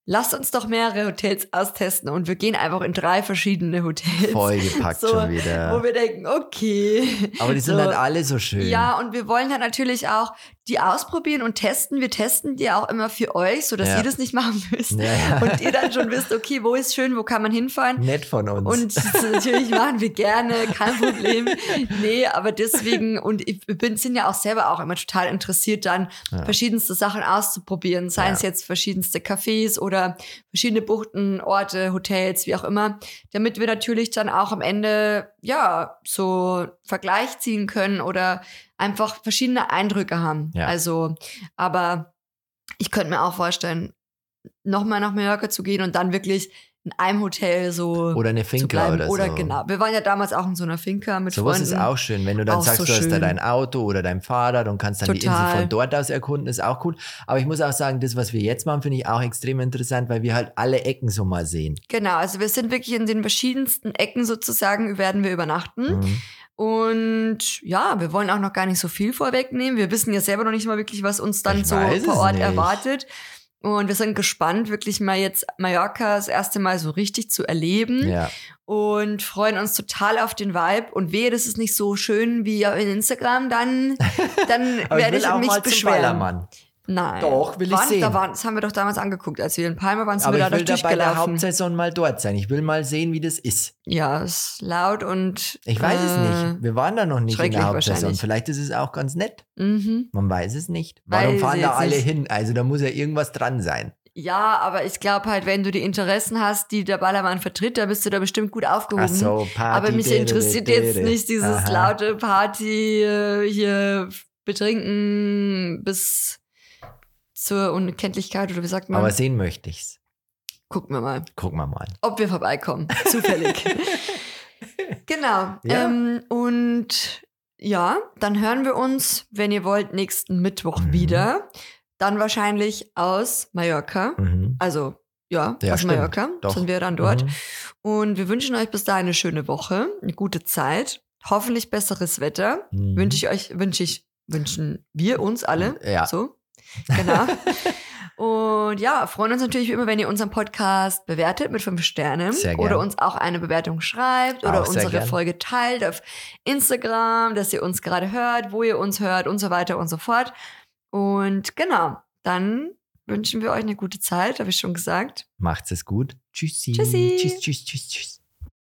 lasst uns doch mehrere Hotels austesten und wir gehen einfach in drei verschiedene Hotels. Vollgepackt So, schon Wo wieder. wir denken, okay. Aber die sind so. halt alle so schön. Ja, und wir wollen halt natürlich auch die ausprobieren und testen. Wir testen die auch immer für euch, sodass Ja. ihr das nicht machen müsst. Ja. Und ihr dann schon wisst, okay, wo ist schön, wo kann man hinfahren. Nett von uns. Und natürlich machen wir gerne, kein Problem. Nee, aber deswegen, und ich bin, sind ja auch selber auch immer total interessiert, dann Ja. verschiedenste Sachen auszuprobieren. Seien es jetzt verschiedenste Cafés oder verschiedene Buchten, Orte, Hotels, wie auch immer. Damit wir natürlich dann auch am Ende ja so Vergleich ziehen können oder einfach verschiedene Eindrücke haben. Ja. Also, aber ich könnte mir auch vorstellen, nochmal nach Mallorca zu gehen und dann wirklich in einem Hotel so Oder eine Finca oder, oder so. genau. Wir waren ja damals auch in so einer Finca mit Sowas Freunden. ist auch schön, wenn du dann Auch sagst, so du hast da dein Auto oder dein Fahrrad und kannst dann die Insel Total. von dort aus erkunden, ist auch cool. Aber ich muss auch sagen, das, was wir jetzt machen, finde ich auch extrem interessant, weil wir halt alle Ecken so mal sehen. Genau, also wir sind wirklich in den verschiedensten Ecken sozusagen, werden wir übernachten. Mhm. Und ja, wir wollen auch noch gar nicht so viel vorwegnehmen. Wir wissen ja selber noch nicht mal wirklich, was uns dann Ich so vor Ort nicht. erwartet. Und wir sind gespannt, wirklich mal jetzt Mallorca das erste Mal so richtig zu erleben. Ja. Und freuen uns total auf den Vibe. Und wehe, das ist nicht so schön wie auf Instagram, dann, dann ich werde ich auch mich beschweren. Nein. Doch, will ich Waren- sehen. Da waren, das haben wir doch damals angeguckt, als wir in Palma waren, sind Aber wir ich will da bei der. Hauptsaison mal dort sein. Ich will mal sehen, wie das ist. Ja, ist laut und. Ich weiß es äh, nicht. Wir waren da noch nicht in der Hauptsaison. Vielleicht ist es auch ganz nett. Mhm. Man weiß es nicht. Warum Weiß fahren da alle nicht. hin? Also da muss ja irgendwas dran sein. Ja, aber ich glaube halt, wenn du die Interessen hast, die der Ballermann vertritt, da bist du da bestimmt gut aufgehoben. Ach so, Party. aber mich dere, interessiert dere. jetzt nicht dieses Aha. laute Party äh, hier betrinken bis zur Unkenntlichkeit oder wie sagt man? Aber sehen möchte ich's. Gucken wir mal, Gucken wir mal. ob wir vorbeikommen. Zufällig. genau. Ja. Ähm, und ja, dann hören wir uns, wenn ihr wollt, nächsten Mittwoch Mhm. wieder. Dann wahrscheinlich aus Mallorca. Mhm. Also, ja, Ja, aus stimmt. Mallorca Doch. sind wir dann dort. Mhm. Und wir wünschen euch bis dahin eine schöne Woche, eine gute Zeit, hoffentlich besseres Wetter. Mhm. Wünsche ich euch, wünsche ich, wünschen wir uns alle. Ja. So, genau. Und ja, freuen uns natürlich wie immer, wenn ihr unseren Podcast bewertet mit fünf Sternen oder uns auch eine Bewertung schreibt oder Auch unsere. Folge teilt auf Instagram, dass ihr uns gerade hört, wo ihr uns hört und so weiter und so fort. Und genau, dann wünschen wir euch eine gute Zeit, habe ich schon gesagt. Macht's es gut. Tschüssi. Tschüssi. Tschüss, tschüss, tschüss, tschüss.